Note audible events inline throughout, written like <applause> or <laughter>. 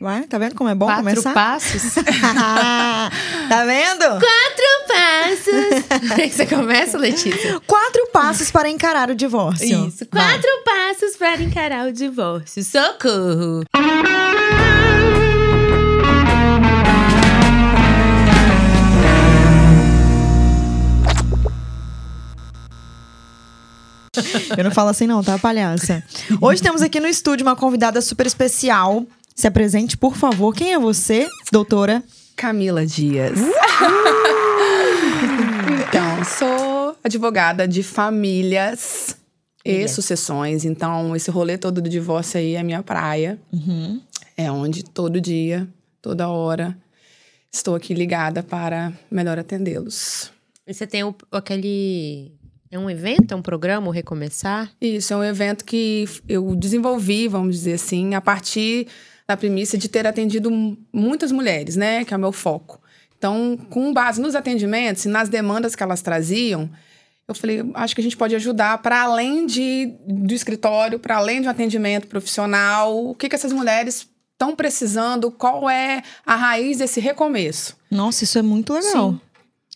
Vai, tá vendo como é bom Quatro começar? passos. <laughs> tá vendo? Quatro passos. <laughs> Você começa, Letícia? Quatro passos para encarar o divórcio. Isso. Vai. Quatro passos para encarar o divórcio. Socorro. Eu não falo assim não, tá, palhaça? Hoje temos aqui no estúdio uma convidada super especial. Se apresente, por favor. Quem é você, doutora? Camila Dias. <laughs> então, sou advogada de famílias e Yes. sucessões. Então, esse rolê todo do divórcio aí é minha praia. É onde todo dia, toda hora, estou aqui ligada para melhor atendê-los. E você tem o- aquele. É um evento? É um programa, o Recomeçar? Isso é um evento que eu desenvolvi, vamos dizer assim, a partir da premissa de ter atendido muitas mulheres, né? Que é o meu foco. Então, com base nos atendimentos e nas demandas que elas traziam, eu falei, acho que a gente pode ajudar para além de, do escritório, para além de um atendimento profissional, o que, que essas mulheres estão precisando, qual é a raiz desse recomeço. Nossa, isso é muito legal. Sim.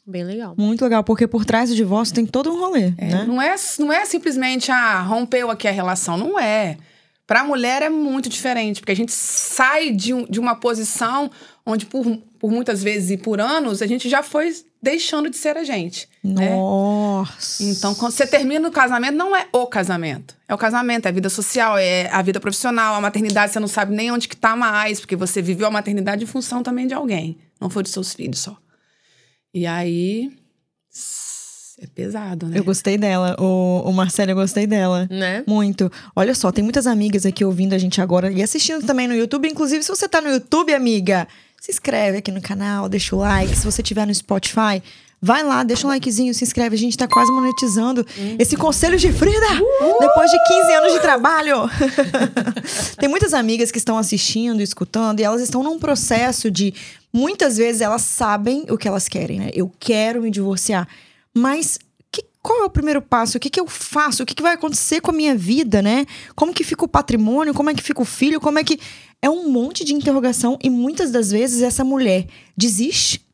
Bem legal. Muito legal, porque por trás do divórcio tem todo um rolê, É, né? não, é, não é simplesmente, ah, rompeu aqui a relação. Não é. Para a mulher é muito diferente, porque a gente sai de, um- de uma posição onde, por, por muitas vezes e por anos, a gente já foi deixando de ser a gente. né? Nossa. Então, quando você termina o casamento, não é o casamento. É o casamento, é a vida social, é a vida profissional, a maternidade, você não sabe nem onde que tá mais, porque você viveu a maternidade em função também de alguém. Não foi dos seus filhos só. E aí. É pesado, né? Eu gostei dela. O, o Marcelo, eu gostei dela. Né? Muito. Olha só, tem muitas amigas aqui ouvindo a gente agora e assistindo também no YouTube. Inclusive, se você tá no YouTube, amiga, se inscreve aqui no canal, deixa o like. Se você tiver no Spotify, vai lá, deixa um likezinho, se inscreve. A gente tá quase monetizando esse Conselho de Frida depois de 15 anos de trabalho. <laughs> tem muitas amigas que estão assistindo, escutando e elas estão num processo de muitas vezes elas sabem o que elas querem, né? Eu quero me divorciar. Mas que- qual é o primeiro passo? O que, que eu faço? O que, que vai acontecer com a minha vida, né? Como que fica o patrimônio? Como é que fica o filho? Como é que. É um monte de interrogação e muitas das vezes essa mulher desiste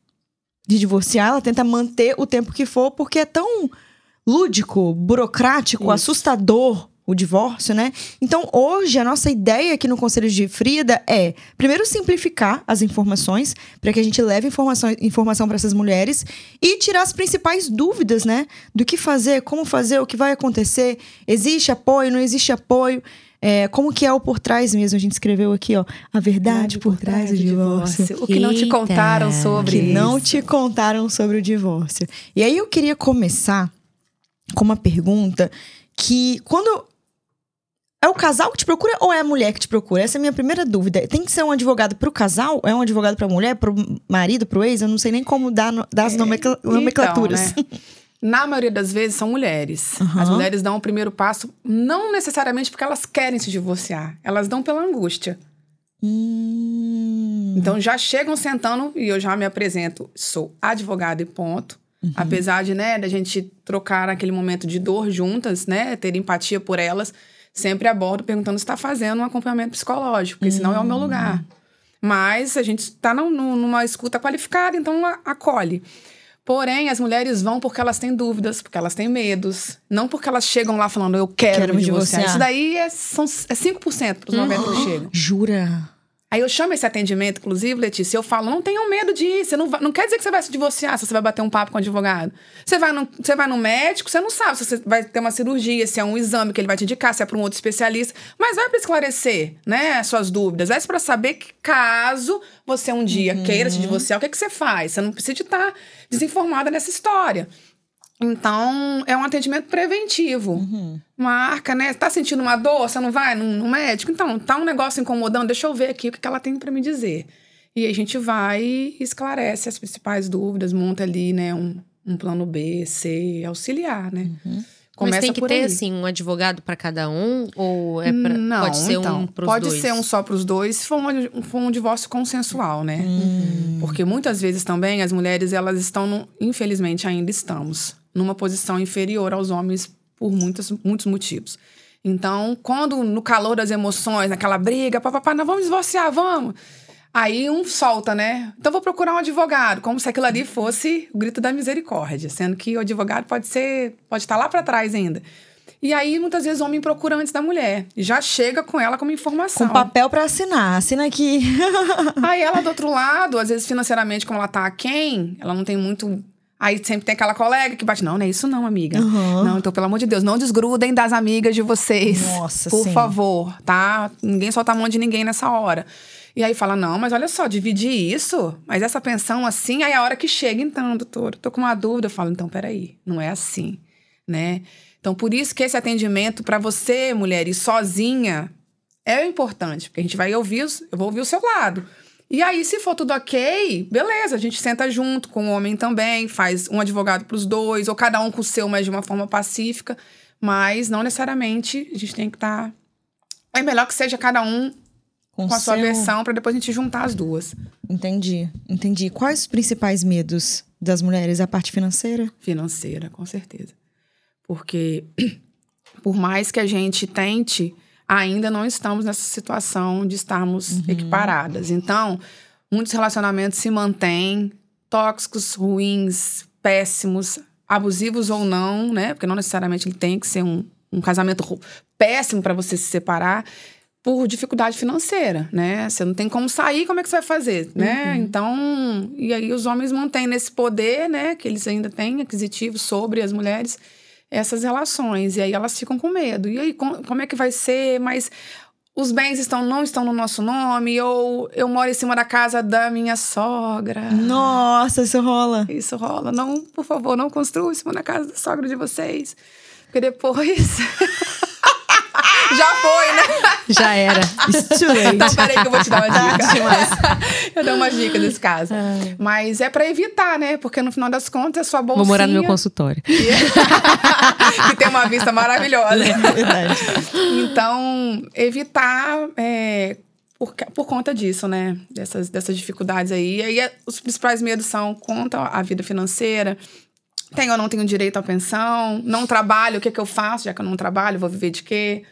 de divorciar, ela tenta manter o tempo que for, porque é tão lúdico, burocrático, Isso. assustador o divórcio, né? Então, hoje, a nossa ideia aqui no Conselho de Frida é, primeiro, simplificar as informações, para que a gente leve informação, informação para essas mulheres e tirar as principais dúvidas, né? Do que fazer, como fazer, o que vai acontecer, existe apoio, não existe apoio. É, como que é o por trás mesmo? A gente escreveu aqui, ó, a verdade por, trás do divórcio. O que não te Eita. contaram sobre Que não isso. te contaram sobre o divórcio. E aí eu queria começar com uma pergunta que quando é o casal que te procura ou é a mulher que te procura? Essa é a minha primeira dúvida. Tem que ser um advogado pro casal? É um advogado pra mulher, pro marido, pro ex? Eu não sei nem como dar, no- dar as nomencla- nomenclaturas. Então, né? Na maioria das vezes são mulheres. Aham. As mulheres dão o primeiro passo, não necessariamente porque elas querem se divorciar, elas dão pela angústia. Hum. Então já chegam sentando e eu já me apresento, sou advogada e ponto. Uhum. Apesar de, né, da gente trocar aquele momento de dor juntas, né, ter empatia por elas, sempre abordo perguntando se está fazendo um acompanhamento psicológico, porque senão é o meu Hum. lugar. Mas a gente está numa escuta qualificada, então acolhe. Porém, as mulheres vão porque elas têm dúvidas, porque elas têm medos. Não porque elas chegam lá falando, eu quero, Quero me divorciar. divorciar. Isso daí é, são, é 5% para os 90% que chegam. <gasps> Jura? Aí eu chamo esse atendimento, inclusive, Letícia, eu falo, não tenham medo. Você não, vai- não quer dizer que você vai se divorciar se você vai bater um papo com o advogado. Você vai, no, você vai no médico, você não sabe se você vai ter uma cirurgia, se é um exame que ele vai te indicar, se é para um outro especialista. Mas vai para esclarecer, né, as suas dúvidas. É para saber que caso você um dia queira se divorciar, o que, que você faz? Você não precisa estar desinformada nessa história. Então, é um atendimento preventivo. Marca, né? Tá sentindo uma dor? Você não vai no, no médico? Então, tá um negócio incomodando? Deixa eu ver aqui o que, que ela tem para me dizer. E a gente vai e esclarece as principais dúvidas, monta ali, né, um, um plano B, C, auxiliar, né? Mas tem que ter, aí. assim, um advogado pra cada um? Ou é pra, Não, pode ser então, um pros pode dois? ser um só para os dois, se for um, for um divórcio consensual, né? Hum. Porque muitas vezes também as mulheres, elas estão, no- infelizmente ainda estamos, numa posição inferior aos homens por muitos, muitos motivos. Então, quando no calor das emoções, naquela briga, papapá, nós vamos divorciar, vamos. Aí um solta, né? Então vou procurar um advogado, como se aquilo ali fosse o grito da misericórdia, sendo que o advogado pode ser, pode estar lá para trás ainda. E aí, muitas vezes, o homem procura antes da mulher. Já chega com ela como informação. Com papel para assinar. Assina aqui. <laughs> aí ela, do outro lado, às vezes, financeiramente, como ela tá quem, ela não tem muito. Aí sempre tem aquela colega que bate, não, não é isso não, amiga. Uhum. Não, então, pelo amor de Deus, não desgrudem das amigas de vocês. Nossa, Por sim. favor, tá? Ninguém solta a mão de ninguém nessa hora. E aí fala, não, mas olha só, dividir isso, mas essa pensão assim, aí a hora que chega, então, doutor, tô com uma dúvida, eu falo, então, peraí, não é assim, né? Então, por isso que esse atendimento para você, mulher, ir sozinha, é importante, porque a gente vai ouvir, os- eu vou ouvir o seu lado. E aí, se for tudo ok, beleza, a gente senta junto com o homem também, faz um advogado para os dois, ou cada um com o seu, mas de uma forma pacífica. Mas não necessariamente a gente tem que estar. É melhor que seja cada um com a sua seu- versão, para depois a gente juntar as duas. Entendi, entendi. Quais os principais medos das mulheres? A parte financeira? Financeira, com certeza. Porque, <clears throat> por mais que a gente tente, ainda não estamos nessa situação de estarmos equiparadas. Então, muitos relacionamentos se mantêm tóxicos, ruins, péssimos, abusivos ou não, né? Porque não necessariamente ele tem que ser um, um casamento péssimo para você se separar por dificuldade financeira, né? Você não tem como sair, como é que você vai fazer, né? Então, e aí os homens mantêm nesse poder, né, que eles ainda têm aquisitivo sobre as mulheres, essas relações. E aí elas ficam com medo. E aí, com- como é que vai ser? Mas os bens estão, não estão no nosso nome, ou eu moro em cima da casa da minha sogra. Nossa, isso rola. Isso rola. Não, por favor, não construa em cima da casa da sogra de vocês. Porque depois. <laughs> Já foi, né? Já era. It's too late. Então, peraí que eu vou te dar uma Tarde dica. <laughs> eu dou uma dica nesse caso. Mas é pra evitar, né? Porque no final das contas, a sua bolsinha... Vou morar no meu consultório. <laughs> que tem uma vista maravilhosa. Verdade. Então, evitar é, por, por conta disso, né? Dessas, dessas dificuldades aí. E aí, é- os principais medos são contra a vida financeira. Tenho ou não tenho direito à pensão? Não trabalho, o que, que eu faço? Já que eu não trabalho, vou viver de quê?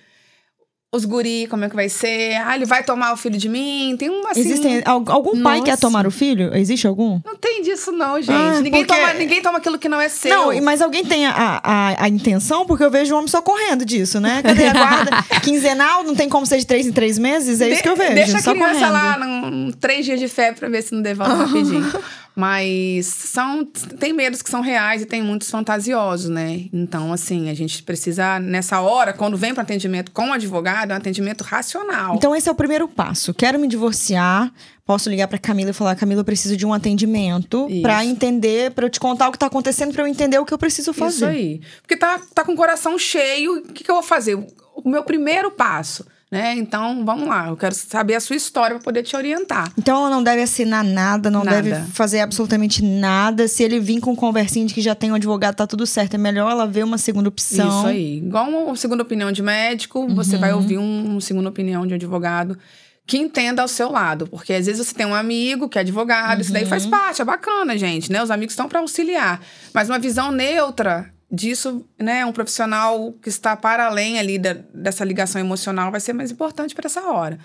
Os guri, como é que vai ser? Ah, ele vai tomar o filho de mim? Tem um assim... Existem al- algum pai quer Nossa. tomar o filho? Existe algum? Não tem disso, não, gente. Ah, ninguém, porque- toma, ninguém toma aquilo que não é seu. Não, mas alguém tem a, a, a intenção? Porque eu vejo o homem só correndo disso, né? Cadê a guarda? <laughs> Quinzenal, não tem como ser de três em três meses? É isso De- que eu vejo. Deixa a criança correndo. lá num, três dias de febre pra ver se não devolve <laughs> rapidinho. Mas são, tem medos que são reais e tem muitos fantasiosos, né? Então, assim, a gente precisa, nessa hora, quando vem para atendimento com o advogado, é um atendimento racional. Então, esse é o primeiro passo. Quero me divorciar. Posso ligar pra Camila e falar: Camila, eu preciso de um atendimento pra entender, pra eu te contar o que tá acontecendo, pra eu entender o que eu preciso fazer. Isso aí. Porque tá, tá com o coração cheio, o que, que eu vou fazer? O meu primeiro passo, né? Então, vamos lá. Eu quero saber a sua história para poder te orientar. Então ela não deve assinar nada, não Nada. deve fazer absolutamente nada. Se ele vir com conversinha de que já tem um advogado, tá tudo certo. É melhor ela ver uma segunda opção. Isso aí. Igual uma segunda opinião de médico, você vai ouvir um, uma segunda opinião de um advogado que entenda ao seu lado. Porque às vezes você tem um amigo que é advogado, isso daí faz parte, é bacana, gente, né? Os amigos estão para auxiliar. Mas uma visão neutra disso, né? Um profissional que está para além ali da- dessa ligação emocional vai ser mais importante para essa hora.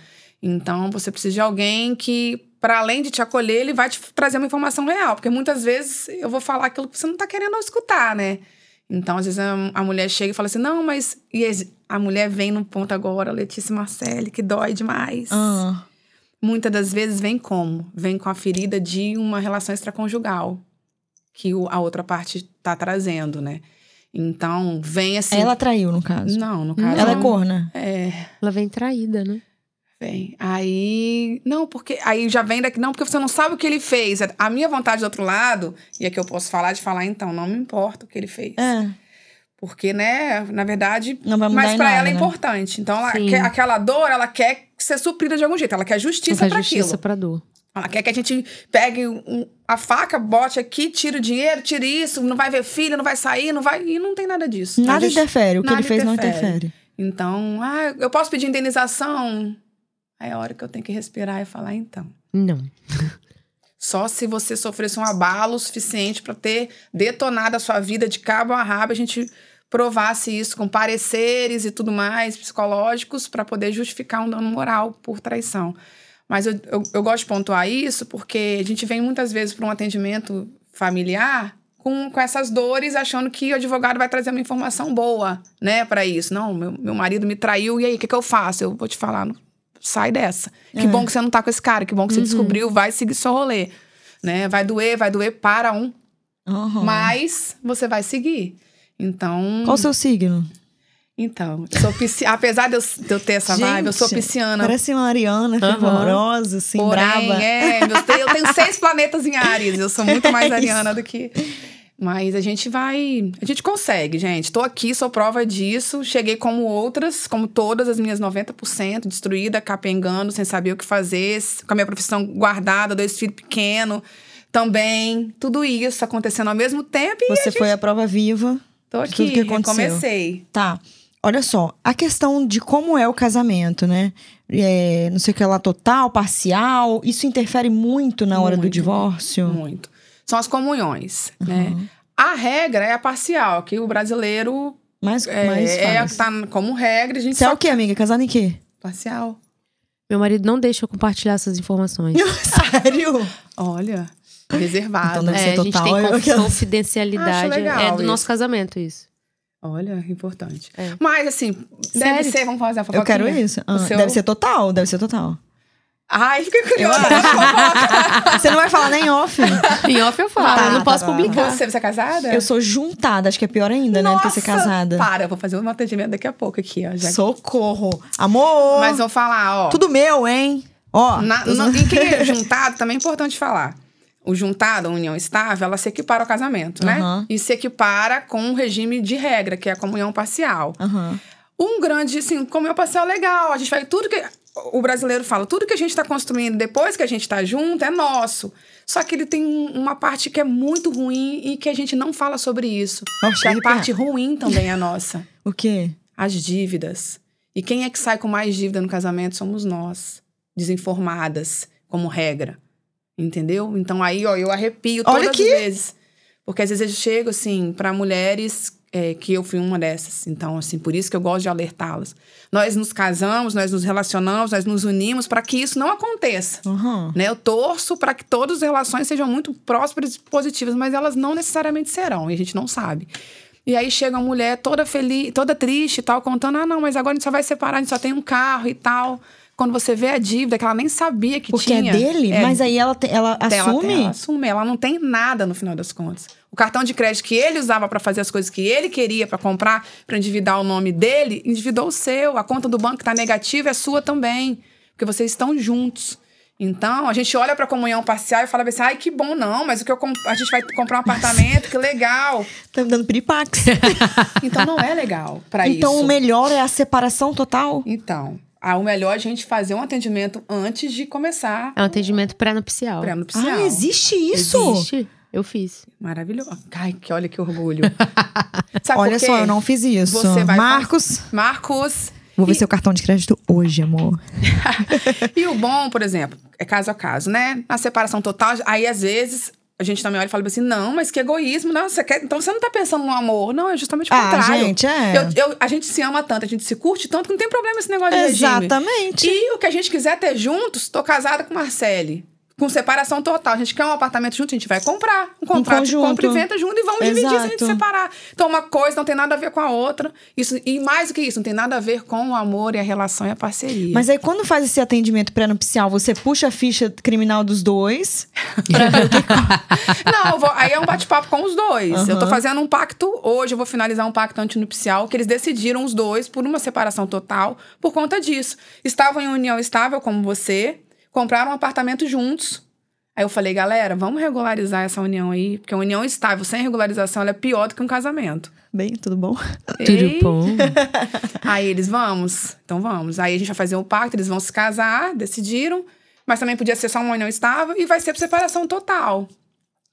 Então, você precisa de alguém que, para além de te acolher, ele vai te trazer uma informação real. Porque muitas vezes eu vou falar aquilo que você não está querendo escutar, né? Então, às vezes a, a mulher chega e fala assim: não, mas. E a mulher vem no ponto agora, Letícia Marcelli, que dói demais. Ah, Muitas das vezes vem como? Vem com a ferida de uma relação extraconjugal que o- a outra parte tá trazendo, né? Então, vem assim. ela traiu, no caso. Não, no caso. Ela é não. corna. É, Ela vem traída, né? vem. Aí. Não, porque. Aí já vem daqui. Não, porque você não sabe o que ele fez. A minha vontade do outro lado, e é que eu posso falar, de falar, então, não me importa o que ele fez. É. Porque, né, na verdade, Não vai mudar mas nada, ela é né? importante. Então, ela aquela dor, ela quer ser suprida de algum jeito. Ela quer justiça para justiça aquilo. pra dor. Ela quer que a gente pegue um- a faca, bote aqui, tire o dinheiro, tire isso, não vai ver filho, não vai sair, não vai. E não tem nada disso. Nada justi- interfere. O que ele fez não interfere. interfere. Então, ah, eu posso pedir indenização? Aí é a hora que eu tenho que respirar e falar, então. Não. Só se você sofresse um abalo suficiente para ter detonado a sua vida de cabo a rabo, a gente provasse isso com pareceres e tudo mais, psicológicos, para poder justificar um dano moral por traição. Mas eu, eu, eu gosto de pontuar isso porque a gente vem muitas vezes para um atendimento familiar com, com essas dores, achando que o advogado vai trazer uma informação boa, né, para isso. Não, meu, meu marido me traiu, e aí, o que, que eu faço? Eu vou te falar, não, sai dessa. Que É. bom que você não tá com esse cara, que bom que você Uhum. descobriu, vai seguir seu rolê. Né? Vai doer, vai doer para um, Aham. mas você vai seguir. Então. Qual o seu signo? Então, eu sou pisci... <laughs> apesar de eu, de eu ter essa vibe, eu sou Gente, pisciana. Parece uma Ariana Aham. fervorosa, assim, Porém, brava. é, meus- eu tenho seis planetas em Ares. Eu sou muito mais <laughs> É ariana do que. Mas a gente vai. A gente consegue, gente. Tô aqui, sou prova disso. Cheguei como outras, como todas as minhas 90%, destruída, capengando, sem saber o que fazer, com a minha profissão guardada, dois filhos pequenos também. Tudo isso acontecendo ao mesmo tempo. E Você foi a prova viva. tô aqui, tudo que aconteceu. comecei. Tá. Olha só, a questão de como é o casamento, né? É, não sei o que lá, total, parcial, isso interfere muito na hora do Muito. divórcio? Muito. São as comunhões, né? Uhum. A regra é a parcial, que o brasileiro Mas, é, mas é que tá como regra, a gente Você é o quê, amiga? Casada em quê? parcial. Meu marido não deixa eu compartilhar essas informações. <laughs> Sério? Olha, reservado. Então deve É, ser a gente total. tem confidencialidade. Acho legal é do isso. nosso casamento, isso. Olha, importante. É. Mas, assim, deve Sério? ser, vamos fazer a fofoquinha. Eu quero isso. Ah, seu- Deve ser total, deve ser total. Ai, fiquei curiosa. <laughs> Você não vai falar nem off? Em off eu falo, Tá, eu não tá, posso tá. publicar. Você, você é casada? Eu sou juntada, acho que é pior ainda, né? Do que ser Nossa, casada. Para, eu vou fazer um atendimento daqui a pouco aqui, ó. já Socorro. Amor! Mas vou falar, ó. Tudo meu, hein? Ó. Na, no- em quem é juntado, também é importante falar. O juntado, a união estável, ela se equipara ao casamento, né? E se equipara com um regime de regra, que é a comunhão parcial. Aham. Um grande, assim, comunhão parcial legal. A gente vai. Tudo que. O brasileiro fala, tudo que a gente tá construindo depois que a gente tá junto é nosso. Só que ele tem um- uma parte que é muito ruim e que a gente não fala sobre isso. Nossa, que a arrepiar. parte ruim também é nossa. <laughs> O quê? As dívidas. E quem é que sai com mais dívida no casamento somos nós, desinformadas, como regra. Entendeu? Então aí, ó, eu arrepio Olha todas aqui. as vezes. Porque às vezes eu chego, assim, para mulheres é, que eu fui uma dessas. Então, assim, por isso que eu gosto de alertá-las. Nós nos casamos, nós nos relacionamos, nós nos unimos para que isso não aconteça. Aham. Né? Eu torço para que todas as relações sejam muito prósperas e positivas, mas elas não necessariamente serão, e a gente não sabe. E aí chega uma mulher toda feliz, toda triste e tal, contando: ah, não, mas agora a gente só vai separar, a gente só tem um carro e tal. Quando você vê a dívida, que ela nem sabia que Porque tinha. é dele? É Mas aí ela, te- ela ela assume? Ela assume, ela não tem nada no final das contas. O cartão de crédito que ele usava para fazer as coisas que ele queria para comprar, para endividar o nome dele, endividou o seu. A conta do banco que tá negativa é sua também, porque vocês estão juntos. Então, a gente olha para a comunhão parcial e fala assim: ai, que bom, não, mas o que eu comp- a gente vai comprar um apartamento, que legal. Tá me dando piripax. <laughs> Então, não é legal para isso. então o melhor é a separação total? Então, ah, o melhor é a gente fazer um atendimento antes de começar É um atendimento pré-nupcial. pré-nupcial. Ah, existe isso? Existe. Eu fiz. Maravilhoso. Ai, que olha que orgulho. <laughs> Sabe Olha por quê? só, eu não fiz isso. Você vai Marcos, Marcos. vou ver e, seu cartão de crédito hoje, amor. <laughs> e o bom, por exemplo, é caso a caso, né? Na separação total, aí às vezes a gente também olha e fala assim: não, mas que egoísmo. Não, você quer... Então você não tá pensando no amor. Não, é justamente o Ah, contrário. gente, é. Eu- eu- a gente se ama tanto, a gente se curte tanto que não tem problema esse negócio de regime. Exatamente. E o que a gente quiser ter juntos, tô casada com Marcele. Com separação total. A gente quer um apartamento junto, a gente vai comprar. Um contrato de conjunto. compra e venda junto e vamos dividir se a gente Exato. separar. Então, uma coisa não tem nada a ver com a outra. Isso, e mais do que isso, não tem nada a ver com o amor e a relação e a parceria. Mas aí, quando faz esse atendimento pré-nupcial, você puxa a ficha criminal dos dois. <laughs> Não, eu vou- aí é um bate-papo com os dois. Eu tô fazendo um pacto, hoje eu vou finalizar um pacto antinupcial, que eles decidiram os dois por uma separação total por conta disso. Estavam em união estável, como você, compraram um apartamento juntos. Aí eu falei, galera, vamos regularizar essa união aí, porque a união estável sem regularização ela é pior do que um casamento. Bem, tudo bom? <laughs> Tudo bom. <laughs> Aí eles, vamos, então vamos. Aí a gente vai fazer um pacto, eles vão se casar, decidiram. Mas também podia ser só uma união estável e vai ser por separação total.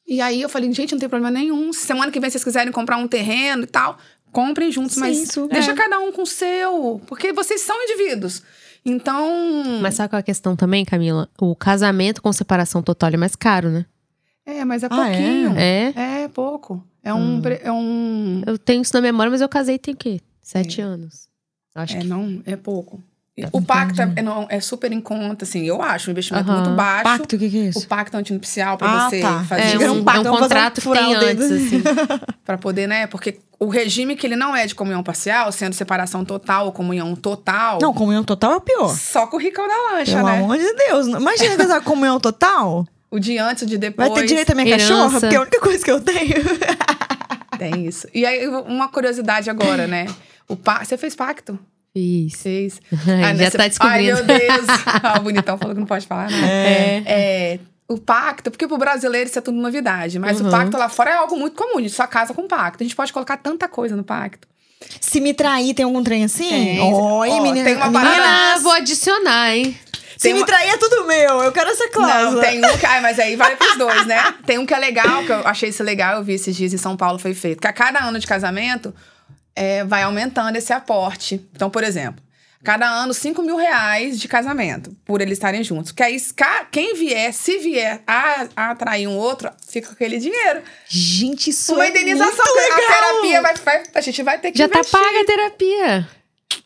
E aí eu falei, gente, não tem problema nenhum. Se semana que vem vocês quiserem comprar um terreno e tal, comprem juntos, Sim, mas super. deixa É. cada um com o seu. Porque vocês são indivíduos. Então. Mas sabe qual é a questão também, Camila? O casamento com separação total é mais caro, né? É, mas é Ah, é? pouquinho. É? É pouco. É É um. pre- É um. Eu tenho isso na memória, mas eu casei tem o quê? Sete anos. Acho É, que. não, é pouco. O pacto é, é não- é super em conta, assim, eu acho, um investimento muito baixo. Pacto, o que, que é O isso? pacto antinupcial pra Ah, você tá. fazer É Diga um, um pacto, é um contrato que tem o dedo. antes, assim. <laughs> Pra poder, né? Porque o regime que ele não é de comunhão parcial, sendo separação total ou comunhão total, Não, comunhão total é o pior. só com o ricão da lancha, Pelo né? amor de Deus. Imagina casar <laughs> com comunhão total. O de antes, o de depois. Vai ter direito a minha herança. cachorra, porque é a única coisa que eu tenho. Tem isso. E aí, uma curiosidade agora, né? <clears throat> O pa... Você fez pacto? Fiz. Fez. <laughs> Ai, Ah, já nessa- tá descobrindo. Ai, meu Deus. <laughs> ah, o bonitão falou que não pode falar, né? É. É, o pacto, porque pro brasileiro isso é tudo novidade, mas Uhum. o pacto lá fora é algo muito comum, a gente só casa com pacto. A gente pode colocar tanta coisa no pacto. Se me trair, tem algum trem assim? Tem. Oi, Ó, menina. tem uma meninas, parada- Ah, vou adicionar, hein? Se Tem me uma- trair é tudo meu. Eu quero essa cláusula. Não, tem um que. Ai, mas aí vale pros dois, né? Tem um que é legal, que eu achei isso legal, eu vi esses dias em São Paulo, foi feito. Que a cada ano de casamento é, vai aumentando esse aporte. Então, por exemplo, cada ano 5 mil reais de casamento, por eles estarem juntos. Que aí, quem vier, se vier a, a atrair um outro, fica com aquele dinheiro. Gente, isso Uma é indenização, muito que a legal. terapia vai, vai- A gente vai ter que Já tá investir. paga a terapia.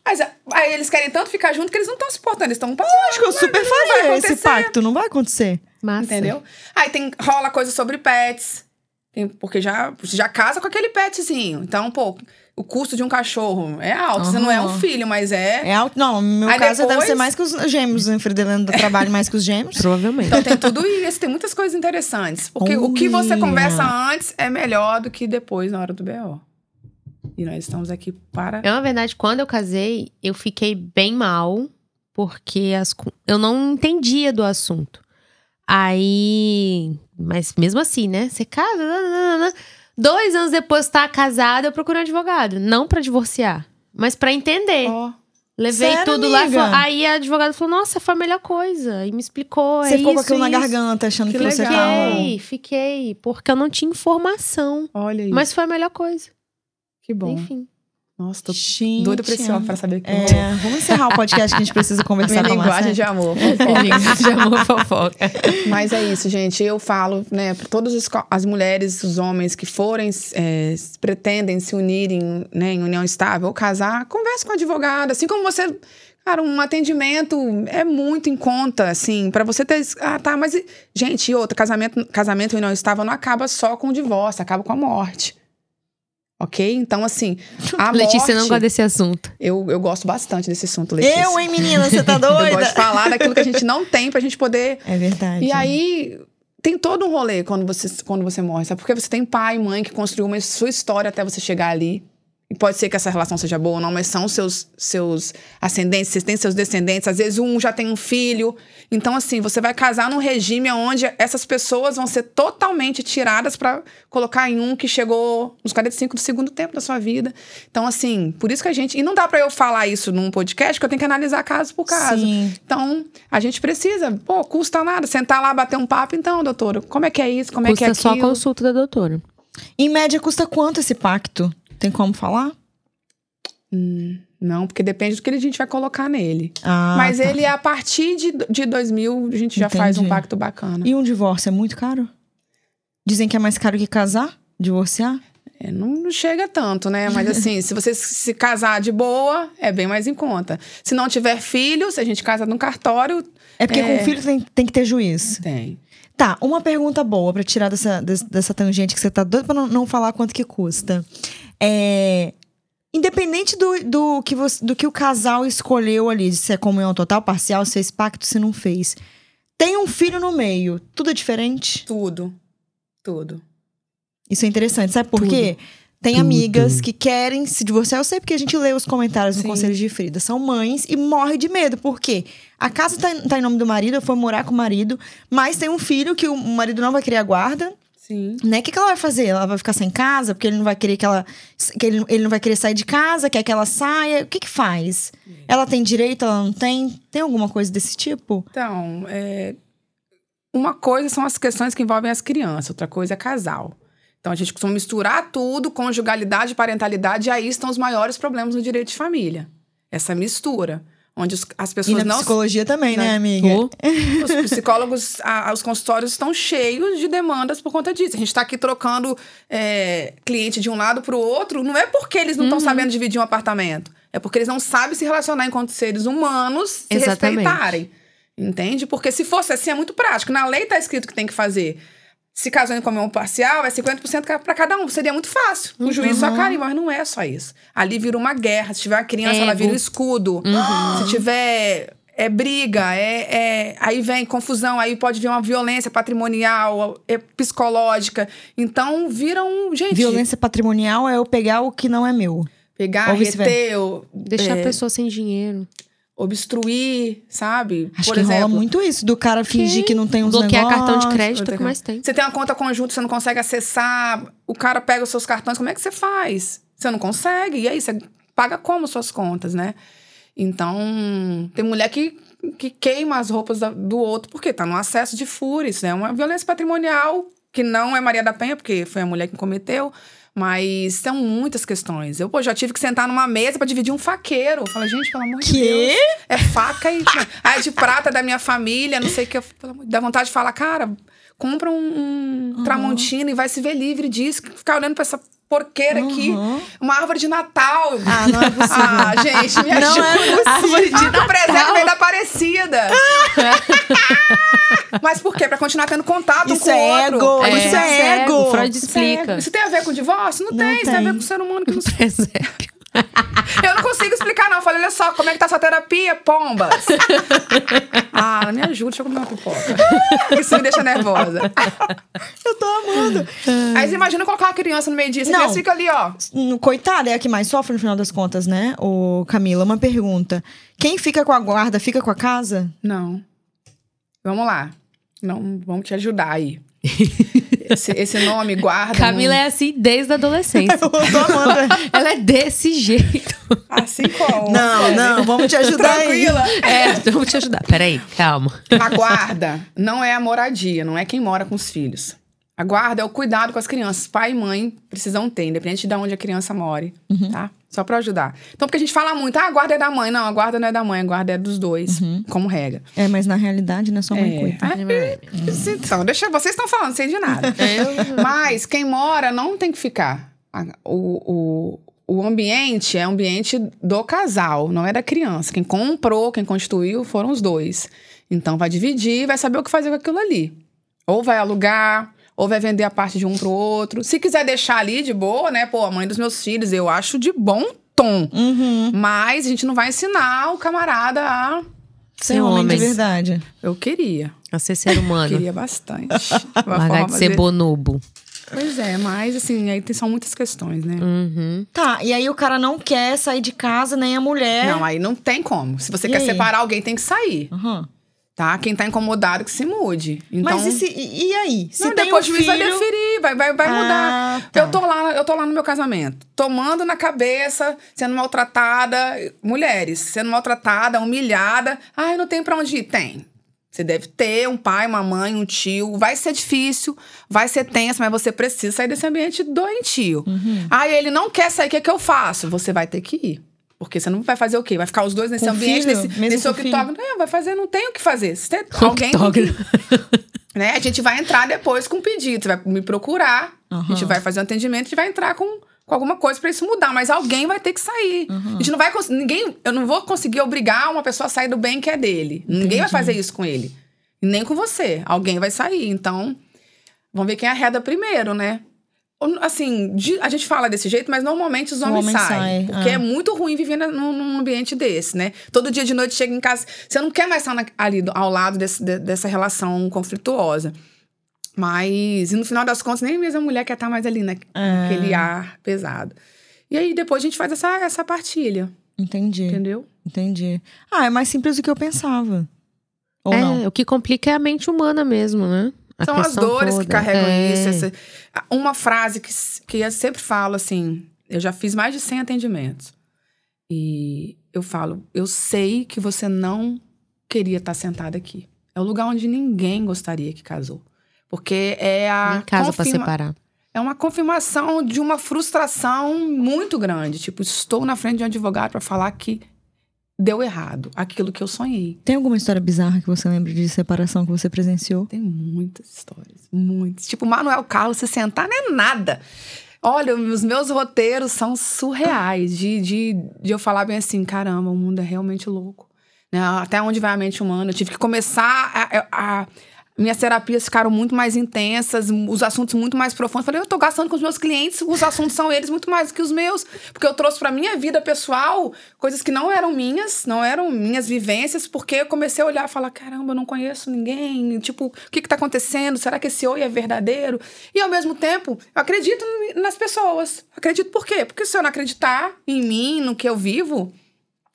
Mas aí eles querem tanto ficar junto que eles não estão suportando, eles estão um que eu super faria esse pacto. Não vai acontecer. Massa. Entendeu? Aí tem, rola coisa sobre pets. Tem- porque já, já casa com aquele petzinho. Então, pô, o custo de um cachorro é alto. Você não é um filho, mas é. É alto. Não, no meu Aí caso deve depois- ser mais que os gêmeos. O Fridelano trabalha mais que os gêmeos. <laughs> Provavelmente. Então tem tudo isso, tem muitas coisas interessantes. Porque o que você Olha. conversa antes é melhor do que depois na hora do BO. E nós estamos aqui para. É uma verdade, quando eu casei, eu fiquei bem mal, porque as, eu não entendia do assunto. Aí. Mas mesmo assim, né? Você casa. nananana. Dois anos depois de estar casada, eu procurei um advogado. Não pra divorciar, mas pra entender. Ó, Levei Sério, tudo lá. e amiga? falou- Aí a advogada falou: Nossa, foi a melhor coisa. E me explicou. Você é ficou com isso, aquilo na isso. garganta, achando que, Que você legal. tava... Fiquei, fiquei. Porque eu não tinha informação. olha aí. Mas foi a melhor coisa. que bom. Enfim. Nossa, tô Gente, doida pra esse homem pra saber o que vou- É, vamos encerrar o podcast que a gente precisa <laughs> conversar Minha com a linguagem de amor. Chamou <laughs> fofoca. Mas é isso, gente. Eu falo, né, para todas as, mulheres, os homens que forem, é, pretendem se unirem né, em união estável ou casar, converse com o advogado. Assim como você. Cara, um atendimento é muito em conta, assim, para você ter. Ah, tá, mas. e- Gente, e outra, casamento, casamento em união estável não acaba só com o divórcio, acaba com a morte. Ok? Então, assim, <laughs> a Letícia morte. não gosta desse assunto. eu, eu gosto bastante desse assunto, Letícia. Eu, hein, menina? Você tá <laughs> Eu gosto doida? de falar daquilo que a gente não tem pra gente poder <laughs> É verdade. e aí tem todo um rolê quando você, quando você morre, sabe? Porque você tem pai e mãe que construiu uma sua história até você chegar ali. E pode ser que essa relação seja boa ou não, mas são seus, seus ascendentes, vocês têm seus descendentes. Às vezes um já tem um filho. Então, assim, você vai casar num regime onde essas pessoas vão ser totalmente tiradas pra colocar em um que chegou nos 45 do segundo tempo da sua vida. Então, assim, por isso que a gente. E não dá pra eu falar isso num podcast, porque eu tenho que analisar caso por caso. Sim. Então, a gente precisa, pô, custa nada, sentar lá, bater um papo, então, doutora, como é que é isso, como é que é Custa só a aquilo? consulta da doutora. Em média, custa quanto esse pacto? Tem como falar? Hum, não, porque depende do que a gente vai colocar nele. Ah, Mas tá. ele, a partir de, de 2000, a gente já faz um Entendi. pacto bacana. E um divórcio é muito caro? Dizem que é mais caro que casar? Divorciar? É, não chega tanto, né? Mas assim, <laughs> se você se casar de boa, é bem mais em conta. Se não tiver filhos, a gente casa num cartório, É porque É. com filho tem, tem que ter juiz. tem. Tá, uma pergunta boa pra tirar dessa, des- dessa tangente que você tá doido pra não, não falar quanto que custa. É. Independente do, do, que você, do que o casal escolheu ali, se é comunhão total, parcial, se fez pacto, se não fez. Tem um filho no meio, tudo é diferente? Tudo. Tudo. Isso é interessante, sabe por quê? Tem amigas que querem se divorciar. Eu sei porque a gente lê os comentários no Sim. Conselho de Frida. São mães e morre de medo. Por quê? A casa tá, tá em nome do marido, foi morar com o marido, mas tem um filho que o marido não vai querer a guarda. Sim. Né? O que, que ela vai fazer? Ela vai ficar sem casa, porque ele não vai querer que ela. Que ele, ele não vai querer sair de casa, quer que ela saia. O que, que faz? Ela tem direito, ela não tem? Tem alguma coisa desse tipo? Então, é, uma coisa são as questões que envolvem as crianças, outra coisa é casal. Então, a gente costuma misturar tudo, conjugalidade, parentalidade, e aí estão os maiores problemas no direito de família. Essa mistura. Onde os- as E pessoas na não psicologia também, né, Né? amiga? <laughs> Os psicólogos, a- os consultórios estão cheios de demandas por conta disso. A gente está aqui trocando é, cliente de um lado para o outro, não é porque eles não estão sabendo dividir um apartamento. É porque eles não sabem se relacionar enquanto seres humanos, se Exatamente. respeitarem. Entende? Porque se fosse assim, é muito prático. Na lei está escrito que tem que fazer. Se casou em comunhão parcial, é 50% para cada um. Seria muito fácil. O juiz só carimba, mas não é só isso. Ali vira uma guerra. Se tiver uma criança, ela Ego. vira o escudo. Se tiver é briga, é, é- aí vem confusão, aí pode vir uma violência patrimonial, é psicológica. Então vira um. Gente, Violência patrimonial é eu pegar o que não é meu. pegar, reter, deixar é, a pessoa sem dinheiro. Obstruir, sabe? Acho Por que exemplo, rola muito isso, do cara fingir que não tem uns Bloquear negócios. cartão de crédito é que mais tem. Você tem uma conta conjunta, você não consegue acessar, o cara pega os seus cartões, como é que você faz? Você não consegue, e aí você paga como suas contas, né? Então, tem mulher que, que queima as roupas do outro porque tá no acesso de fúria, isso é uma violência patrimonial que não é Maria da Penha, porque foi a mulher que cometeu, mas são muitas questões. Eu pô, já tive que sentar numa mesa pra dividir um faqueiro. Falei, gente, pelo amor de Quê? Deus. É faca e. Ah, <laughs> é de prata da minha família, não sei o que. Eu, dá vontade de falar, cara, compra um, um Tramontina e vai se ver livre disso. Ficar olhando pra essa porqueira aqui. Uhum. Uma árvore de Natal. Ah, não é possível. Ah, gente, me Não ajuda. é possível. Árvore de Ah, o presente Natal. veio da Aparecida. <laughs> Mas por quê? Pra continuar tendo contato um Isso com o é outro. ego, Pra isso é ego. Freud Isso é ego. explica. Isso tem a ver com divórcio? Não, Não tem. Isso tem a ver tem. com o ser humano que não Presépio. <laughs> eu não consigo explicar, não. Eu falei, olha só, como é que tá sua terapia, pombas? <laughs> ah, me ajuda, deixa eu comer uma pipoca. <laughs> Isso me deixa nervosa. Eu tô amando. Aí você imagina colocar uma criança no meio disso. A Não. criança fica ali, ó. Coitada, é a que mais sofre no final das contas, né? O Camila, uma pergunta. Quem fica com a guarda, fica com a casa? Não. Vamos lá. Não, vamos te ajudar aí. Esse, esse nome, guarda. Camila não- é assim desde a adolescência. <laughs> Eu tô amando. Ela é desse jeito. Assim como. Não, não, vamos te ajudar aí. Tranquila. É, então eu vou te ajudar. Peraí, calma. A guarda não é a moradia, não é quem mora com os filhos. A guarda é o cuidado com as crianças. Pai e mãe precisam ter, independente de onde a criança more, tá? Só pra ajudar. Então, porque a gente fala muito, ah, a guarda é da mãe. Não, a guarda não é da mãe, a guarda é dos dois, como regra. É, mas na realidade, né? Sua mãe cuida. É, então, deixa, vocês estão falando, sei de nada. <laughs> Mas quem mora não tem que ficar. O, o, o ambiente é ambiente do casal, não é da criança. Quem comprou, quem constituiu foram os dois. Então vai dividir, vai saber o que fazer com aquilo ali. Ou vai alugar, ou vai vender a parte de um pro outro. Se quiser deixar ali de boa, né? Pô, a mãe dos meus filhos, eu acho de bom tom. Uhum. Mas a gente não vai ensinar o camarada a. Ser homem de verdade. Eu queria. A ser ser humano. <laughs> Queria bastante. <laughs> Largar forma de ser de- bonobo. Pois é, mas assim, aí tem- são muitas questões, né? Uhum. Tá, e aí o cara não quer sair de casa, nem a mulher. Não, aí não tem como. Se você E quer aí? separar alguém, tem que sair, Aham. Tá? Quem tá incomodado que se mude. Então, Mas e, se- e- e aí? Se não, tem depois um o juiz vai filho... deferir, vai, vai, vai Ah, mudar. tá. Eu, tô lá, eu tô lá no meu casamento, tomando na cabeça, sendo maltratada, mulheres, sendo maltratada, humilhada. Ai, não tem pra onde ir. Tem. Você deve ter um pai, uma mãe, um tio. Vai ser difícil, vai ser tenso, mas você precisa sair desse ambiente doentio. Uhum. Ele não quer sair, o que, é que eu faço? Você vai ter que ir. Porque você não vai fazer o quê? Vai ficar os dois nesse Com ambiente, filho? nesse, nesse octógono? É, vai fazer, não tem o que fazer. Se tem <laughs> alguém <laughs> né? A gente vai entrar depois com um pedido. Você vai me procurar, a gente vai fazer um atendimento, gente vai entrar com, com alguma coisa pra isso mudar. Mas alguém vai ter que sair. A gente não vai ninguém Eu não vou conseguir obrigar uma pessoa a sair do bem que é dele. Ninguém vai fazer isso com ele. E Nem com você. Alguém vai sair. Então, vamos ver quem arreda primeiro, né? Assim, de- a gente fala desse jeito, mas normalmente os homens homem saem. sai, porque ah. é muito ruim viver num, num ambiente desse, né? Todo dia de noite chega em casa, você não quer mais estar na- ali do- ao lado desse- de- dessa relação conflituosa. Mas, e no final das contas, nem mesmo a mulher quer estar mais ali, né? É. Naquele ar pesado. E aí depois a gente faz essa, essa partilha, Entendi, entendeu? entendi. Ah, é mais simples do que eu pensava. Ou não? É, o que complica é a mente humana mesmo, né? A <laughs> São as dores que toda. carregam É. isso. essa- Uma frase que, que eu sempre falo assim: eu já fiz mais de 100 atendimentos. E eu falo: eu sei que você não queria estar sentada aqui. É o lugar onde ninguém gostaria que casou. Porque é a. Nem casa pra confirma- separar. É uma confirmação de uma frustração muito grande. Tipo, estou na frente de um advogado para falar que deu errado aquilo que eu sonhei. Tem alguma história bizarra que você lembra de separação que você presenciou? Tem muitas histórias, muitas. Tipo, Manuel Carlos se sentar não é nada. Olha, os meus roteiros são surreais de, de, de eu falar bem assim, caramba, o mundo é realmente louco. Né? Até onde vai a mente humana? Eu tive que começar a, a minhas terapias ficaram muito mais intensas, os assuntos muito mais profundos. Falei, eu tô gastando com os meus clientes, os assuntos são eles muito mais que os meus. Porque eu trouxe pra minha vida pessoal coisas que não eram minhas, não eram minhas vivências, porque eu comecei a olhar e falar: caramba, eu não conheço ninguém. Tipo, o que que tá acontecendo? Será que esse oi é verdadeiro? E ao mesmo tempo, eu acredito nas pessoas. Acredito por quê? Porque se eu não acreditar em mim, no que eu vivo,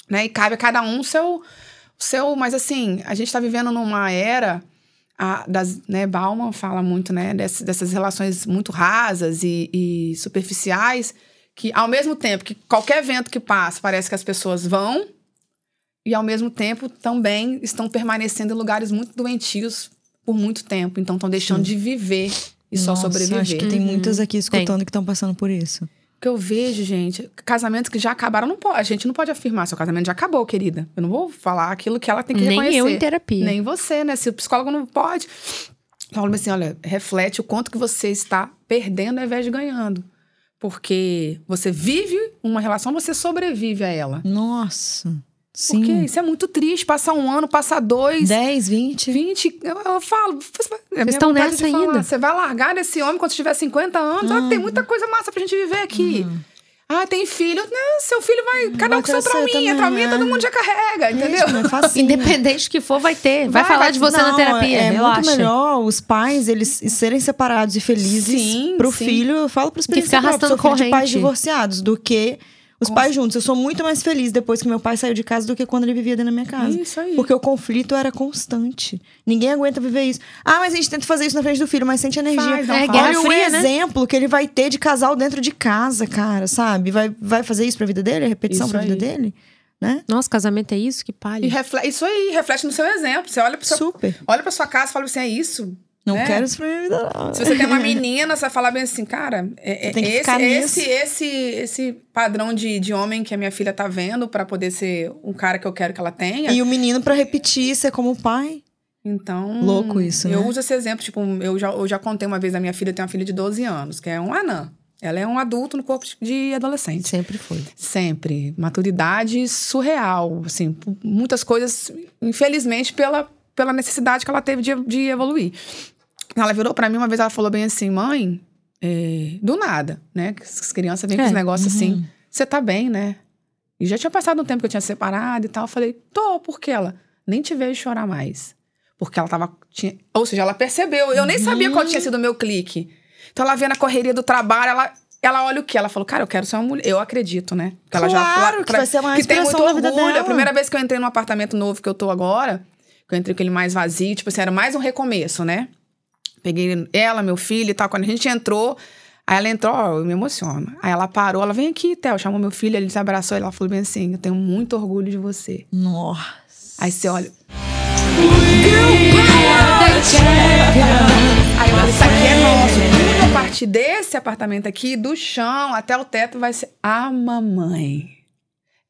né, e cabe a cada um o seu. seu mas assim, a gente tá vivendo numa era a, das, né, Bauman fala muito, né, dessas, dessas relações muito rasas e, e, superficiais, que ao mesmo tempo que qualquer vento que passa, parece que as pessoas vão, e ao mesmo tempo também estão permanecendo em lugares muito doentios por muito tempo, então estão deixando Sim. de viver e Nossa, só sobreviver. Acho que tem muitas aqui escutando tem. que estão passando por isso que eu vejo, gente, casamentos que já acabaram, não pode, a gente não pode afirmar, seu casamento já acabou, querida. Eu não vou falar aquilo que ela tem que Nem reconhecer. Nem eu em terapia. Nem você, né? Se o psicólogo não pode. Fala assim, olha, reflete o quanto que você está perdendo ao invés de ganhando. Porque você vive uma relação, você sobrevive a ela. Nossa. Sim. Porque isso é muito triste. Passar um ano, passar dois. 10, 20. 20. Eu, eu falo. É Vocês estão nessa ainda. Você vai largar desse homem quando tiver 50 anos. Ah, tem muita coisa massa pra gente viver aqui. Uhum. Ah, tem filho. Não, seu filho vai. Cada um com seu trauminha. Trauminha é. todo mundo já carrega, entendeu? É <laughs> Independente que for, vai ter. Vai, vai falar vai, de você não, na terapia. É muito melhor os pais, eles serem separados e felizes sim, pro sim. filho. Eu falo pros que ficar arrastando corrente. de pais divorciados, do que os Com pais juntos. Eu sou muito mais feliz depois que meu pai saiu de casa do que quando ele vivia dentro da minha casa. Isso aí. Porque o conflito era constante. Ninguém aguenta viver isso. Ah, mas a gente tenta fazer isso na frente do filho, mas sente energia. Faz, não é Olha o né? exemplo que ele vai ter de casal dentro de casa, cara, sabe? Vai, vai fazer isso pra vida dele? A repetição isso pra aí. vida dele? Né? Nossa, casamento é isso? Que palha. E reflete, isso aí, reflete no seu exemplo. Você olha pro seu, Super. Olha pra sua casa e fala assim: é isso? Não né? quero isso pra minha vida, não. Se você tem uma <laughs> menina, você vai falar bem assim, cara, é, é esse, esse, esse, esse padrão de, de homem que a minha filha tá vendo para poder ser um cara que eu quero que ela tenha. E o menino para repetir ser como pai. Então. Louco isso. Eu né? uso esse exemplo, tipo, eu já, eu já contei uma vez a minha filha tem uma filha de 12 anos, que é um anã. Ela é um adulto no corpo de adolescente. Sempre foi. Sempre. Maturidade surreal. Assim, muitas coisas, infelizmente, pela, pela necessidade que ela teve de, de evoluir. Ela virou para mim uma vez, ela falou bem assim, mãe, é, do nada, né? As crianças vêm é, com os negócios assim, uhum. assim, você tá bem, né? E já tinha passado um tempo que eu tinha separado e tal. Eu falei, tô, por que ela? Nem te vejo chorar mais. Porque ela tava. Tinha, ou seja, ela percebeu. Eu nem uhum. sabia qual tinha sido o meu clique. Então ela vê na correria do trabalho, ela, ela olha o que? Ela falou, cara, eu quero ser uma mulher. Eu acredito, né? Que ela claro, já, que vai ser uma Que tem muito orgulho. A primeira vez que eu entrei num apartamento novo que eu tô agora, que eu entrei com ele mais vazio, tipo assim, era mais um recomeço, né? Peguei ela, meu filho e tal. Quando a gente entrou, aí ela entrou, ó, eu me emociono. Aí ela parou, ela vem aqui, Theo, chamou meu filho, ele se abraçou e ela falou bem assim: Eu tenho muito orgulho de você. Nossa. Aí você olha. Aí eu falei, isso aqui é nosso. Tudo a partir desse apartamento aqui, do chão até o teto, vai ser a mamãe.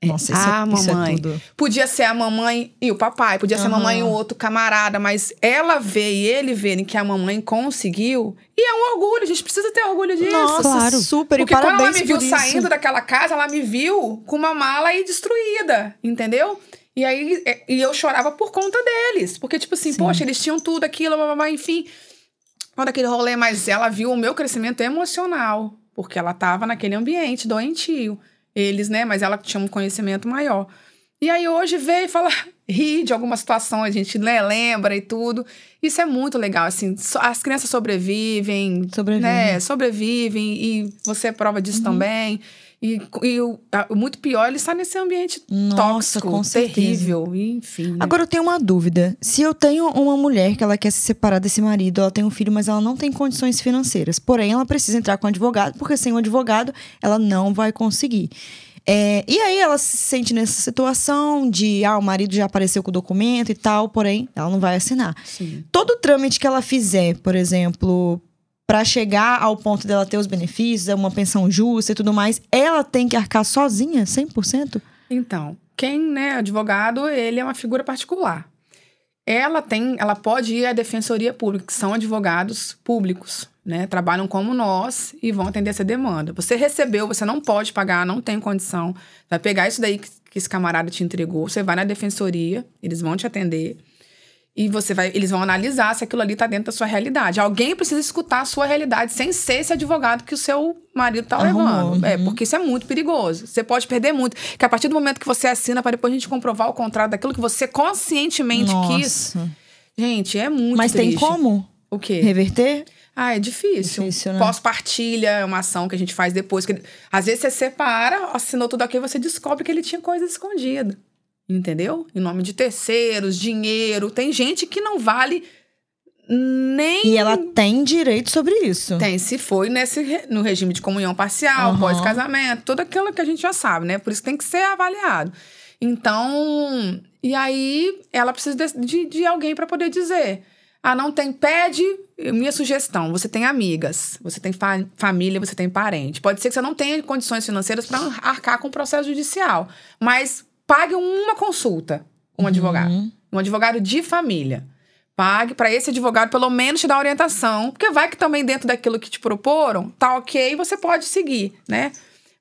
É, Nossa, isso, a é, mamãe. Isso é podia ser a mamãe e o papai, podia ser a mamãe e o outro camarada, mas ela vê e ele verem que a mamãe conseguiu. E é um orgulho, a gente precisa ter orgulho disso. Nossa, claro. super. Porque e quando ela me viu isso. saindo daquela casa, ela me viu com uma mala aí destruída, entendeu? E aí é, e eu chorava por conta deles. Porque, tipo assim, Sim. poxa, eles tinham tudo aquilo, enfim. Quando aquele rolê, mas ela viu o meu crescimento emocional. Porque ela tava naquele ambiente doentio eles, né? Mas ela tinha um conhecimento maior. E aí hoje veio e fala, <laughs> ri de alguma situação, a gente né, lembra e tudo. Isso é muito legal, assim, as crianças sobrevivem, sobrevivem, né, sobrevivem e você é prova disso uhum. também. E, e o, o, muito pior, ele está nesse ambiente Nossa, tóxico, com terrível, enfim. Né? Agora eu tenho uma dúvida. Se eu tenho uma mulher que ela quer se separar desse marido, ela tem um filho, mas ela não tem condições financeiras. Porém, ela precisa entrar com um advogado, porque sem um advogado, ela não vai conseguir. É, e aí ela se sente nessa situação de, ah, o marido já apareceu com o documento e tal, porém, ela não vai assinar. Sim. Todo trâmite que ela fizer, por exemplo, para chegar ao ponto dela ter os benefícios, uma pensão justa e tudo mais, ela tem que arcar sozinha, 100%? Então, quem, né, advogado, ele é uma figura particular. Ela tem, ela pode ir à defensoria pública, que são advogados públicos, né? Trabalham como nós e vão atender essa demanda. Você recebeu, você não pode pagar, não tem condição. Vai pegar isso daí que, que esse camarada te entregou, você vai na defensoria, eles vão te atender. E você vai, eles vão analisar se aquilo ali está dentro da sua realidade. Alguém precisa escutar a sua realidade sem ser esse advogado que o seu marido está levando. Uhum. É, porque isso é muito perigoso. Você pode perder muito. Que a partir do momento que você assina, para depois a gente comprovar o contrato daquilo que você conscientemente quis. Nossa. Gente, é muito Mas tem triste. como O quê? reverter? Ah, é difícil. Difícil, né? Pós-partilha é uma ação que a gente faz depois. Que... Às vezes você separa, assinou tudo aqui, você descobre que ele tinha coisa escondida. Entendeu? Em nome de terceiros, dinheiro. Tem gente que não vale nem. E ela tem direito sobre isso. Tem, se foi nesse, no regime de comunhão parcial, Aham. pós-casamento, tudo aquilo que a gente já sabe, né? Por isso tem que ser avaliado. Então, e aí ela precisa de, de, de alguém para poder dizer. Ah, não tem, pede. Minha sugestão: você tem amigas, você tem fa- família, você tem parente. Pode ser que você não tenha condições financeiras para arcar com o processo judicial, mas pague uma consulta com um advogado. Um advogado de família. Pague para esse advogado pelo menos te dar orientação, porque vai que também dentro daquilo que te proporam, tá ok, você pode seguir, né?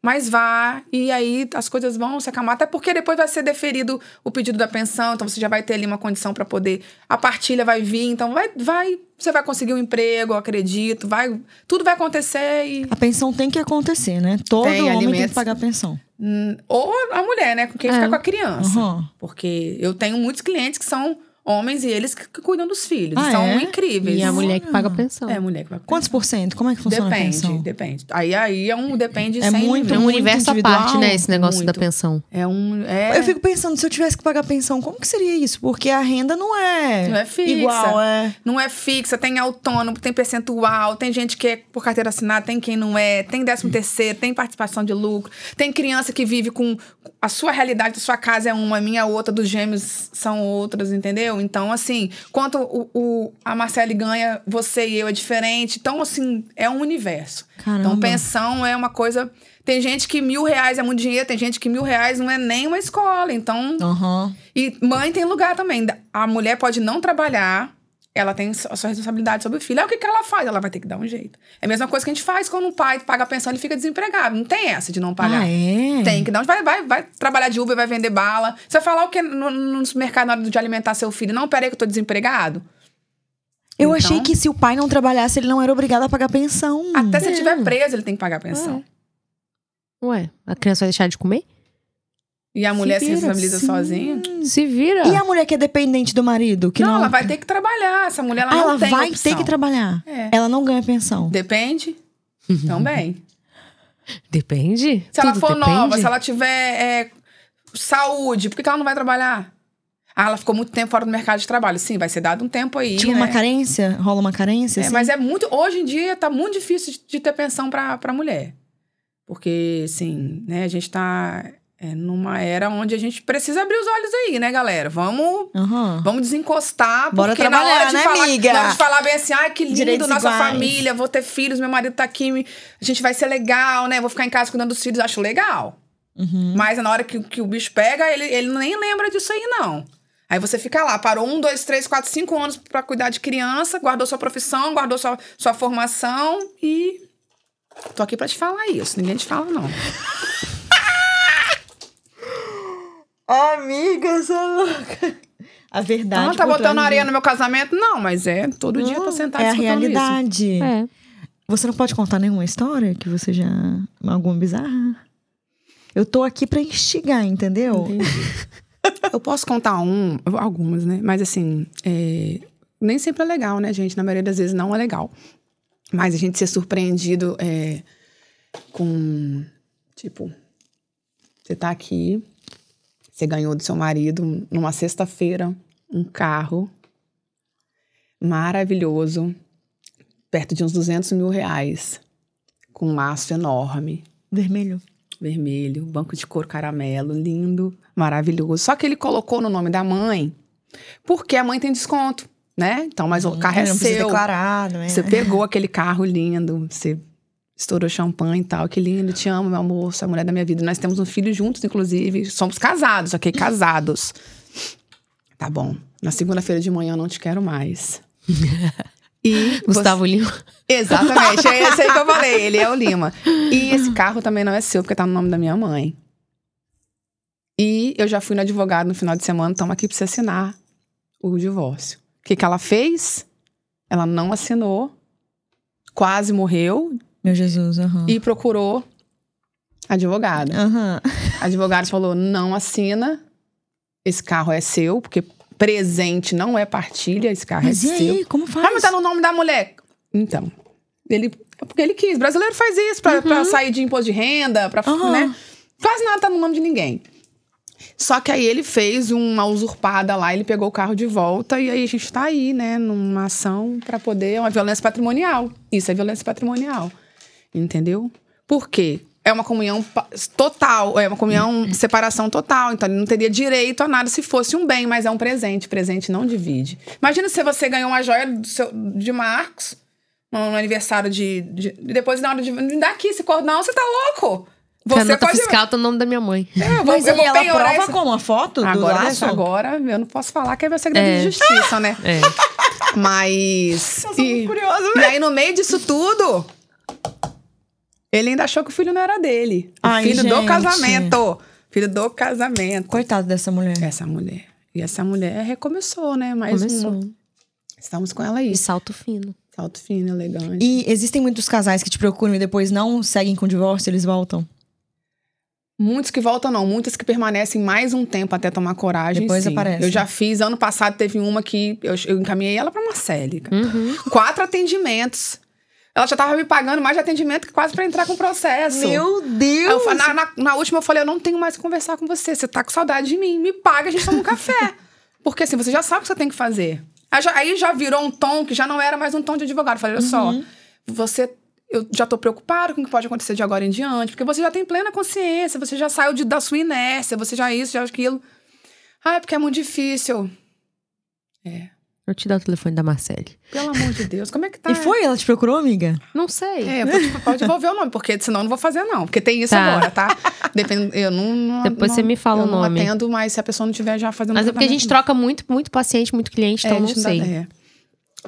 Mas vá, e aí as coisas vão se acalmar, até porque depois vai ser deferido o pedido da pensão, então você já vai ter ali uma condição para poder. A partilha vai vir, então vai, vai, você vai conseguir um emprego, eu acredito, vai, tudo vai acontecer e. A pensão tem que acontecer, né? Todo Tem, homem tem que alimentos. pagar pensão. hum, Ou a mulher, né? Com quem fica É. com a criança. Aham. Porque eu tenho muitos clientes que são homens e eles que, cuidam dos filhos. Ah, são é? incríveis. E a mulher que paga a pensão. É, a mulher que vai Quantos por cento? Como é que funciona a Depende, pensão? depende. Aí, aí é um depende É muito, É um universo à parte, né? Esse negócio muito. da pensão. É um. É, Eu fico pensando, se eu tivesse que pagar pensão, como que seria isso? Porque a renda não é, Não é fixa. igual, é. Não é fixa, tem autônomo, tem percentual, tem gente que é por carteira assinada, tem quem não é, tem décimo terceiro, tem participação de lucro, tem criança que vive com. A sua realidade da sua casa é uma, a minha outra, dos gêmeos são outras, entendeu? Então, assim, quanto o, o- a Marcele ganha, você e eu é diferente. Então, assim, é um universo. Caramba. Então, pensão é uma coisa. Tem gente que mil reais é muito dinheiro, tem gente que mil reais não é nem uma escola. Então, Aham. e mãe tem lugar também. A mulher pode não trabalhar, ela tem a sua responsabilidade sobre o filho. Aí o que, que ela faz? Ela vai ter que dar um jeito. É a mesma coisa que a gente faz quando um pai paga a pensão e fica desempregado. Não tem essa de não pagar. Ah, é? Tem que dar. um- Vai, vai, vai trabalhar de Uber, vai vender bala. Você vai falar o que no, no supermercado na hora de alimentar seu filho? Não, peraí que eu tô desempregado. Eu Então- achei que se o pai não trabalhasse, ele não era obrigado a pagar pensão. Até se ele É. estiver preso, ele tem que pagar a pensão. Ué, a criança vai deixar de comer? E a mulher se, vira, responsabiliza sim. sozinha. Se vira. E a mulher que é dependente do marido? Que não, não, ela vai ter que trabalhar. Essa mulher ela Ah, não ela tem vai opção. ter que trabalhar. É. Ela não ganha pensão. Depende. Também. Depende. Se ela Tudo for depende. nova, se ela tiver é, saúde, por que, que ela não vai trabalhar? Ah, ela ficou muito tempo fora do mercado de trabalho. Sim, vai ser dado um tempo aí. Tipo né? uma carência? Rola uma carência? É, assim? mas é muito. Hoje em dia tá muito difícil de, de ter pensão pra, pra mulher. Porque, assim, né, a gente tá é, numa era onde a gente precisa abrir os olhos aí, né, galera? Vamos. Aham. Vamos desencostar, Bora porque na hora de né, falar, amiga? na hora de falar bem assim, ai, que lindo, Direitos nossa iguais. família, vou ter filhos, meu marido tá aqui, a gente vai ser legal, né? Vou ficar em casa cuidando dos filhos, acho legal. Uhum. Mas na hora que, que o bicho pega, ele, ele nem lembra disso aí, não. Aí você fica lá, parou um, dois, três, quatro, cinco anos pra cuidar de criança, guardou sua profissão, guardou sua, sua formação e. Tô aqui pra te falar isso, ninguém te fala, não. Amiga, essa louca. A verdade. Não, tá botando areia no meu casamento? Não, mas é todo dia eu tô sentada É a escutando isso. realidade. É. Você não pode contar nenhuma história que você já. alguma bizarra? Eu tô aqui pra instigar, entendeu? Eu posso contar um, algumas, né? Mas assim, é, nem sempre é legal, né, gente? Na maioria das vezes não é legal. Mas a gente ser surpreendido é, com, tipo, você tá aqui, você ganhou do seu marido numa sexta-feira um carro maravilhoso, perto de uns 200 mil reais, com um laço enorme Vermelho. vermelho, banco de couro caramelo, lindo, maravilhoso. Só que ele colocou no nome da mãe, porque a mãe tem desconto, né? Então, mas o carro é não seu. declarar, não é? Você pegou aquele carro lindo, você Estourou champanhe e tal. Que lindo, te amo, meu amor, você é a mulher da minha vida. Nós temos um filho juntos, inclusive. Somos casados, ok? Casados. Tá bom. Na segunda-feira de manhã eu não te quero mais. E Gustavo Lima. Exatamente, é esse aí que eu falei, ele é o Lima. E esse carro também não é seu, porque tá no nome da minha mãe. E eu já fui no advogado no final de semana, estamos aqui pra você assinar o divórcio. O que, que ela fez? Ela não assinou, quase morreu Meu Jesus, aham. e procurou advogada. Aham. A advogada falou: não assina, esse carro é seu, porque presente não é partilha, esse carro Mas é e seu. aí, como faz? Ah, mas tá no nome da mulher. Então, ele, porque ele quis. brasileiro faz isso pra, pra sair de imposto de renda, pra, né? Quase nada tá no nome de ninguém. Só que aí ele fez uma usurpada lá, ele pegou o carro de volta e aí a gente tá aí, né, numa ação pra poder, uma violência patrimonial. Isso é violência patrimonial. Entendeu? Por quê? É uma comunhão total, é uma comunhão, separação total. Então, ele não teria direito a nada se fosse um bem, mas é um presente. Presente não divide. Imagina se você ganhou uma joia do seu- de Marcos no, no aniversário de, de- Depois, na hora de. Me dá aqui esse cordão, você tá louco? Porque a Você nota pode. fiscal tá no nome da minha mãe. É, eu vou, Mas eu vou ela prova esse- como? A foto do Agora, laço? agora, eu não posso falar que é segredo de justiça, né? <laughs> É. Mas. Eu sou e, muito curiosa, e aí, no meio disso tudo, ele ainda achou que o filho não era dele. Ai, filho do gente. casamento. Filho do casamento. Coitado dessa mulher. Essa mulher. E essa mulher recomeçou, né? Mais Começou. uma. Estamos com ela aí. E salto fino. Salto fino, elegante. E existem muitos casais que te procuram e depois não seguem com o divórcio, eles voltam. Muitos que voltam, não. Muitas que permanecem mais um tempo até tomar coragem. Depois sim. aparece. Eu já fiz. Ano passado teve uma que eu, eu encaminhei ela pra Marcele. Uhum. Quatro atendimentos. Ela já tava me pagando mais de atendimento que quase pra entrar com o processo. Aí eu Deus! fa- na, na- na última eu falei, eu não tenho mais que conversar com você. Você tá com saudade de mim. Me paga, a gente toma um café. <laughs> Porque assim, você já sabe o que você tem que fazer. Aí já, aí já virou um tom que já não era mais um tom de advogado. Eu falei, olha só, você. Eu já tô preocupado com o que pode acontecer de agora em diante, porque você já tem plena consciência, você já saiu de- da sua inércia, você já isso, já aquilo. Ah, é porque é muito difícil. É. Eu te dar o telefone da Marcele. Pelo amor de Deus, como é que tá? E foi? Ela te procurou, amiga? Não sei. É, eu vou te, pode devolver o nome, porque senão eu não vou fazer, não. Porque tem isso Tá. agora, tá? Depende, eu não, não- Depois não- você me fala eu o nome. não atendo, mas se a pessoa não estiver já fazendo Mas é porque a gente troca muito, muito paciente, muito cliente, então É, não dá- sei. é.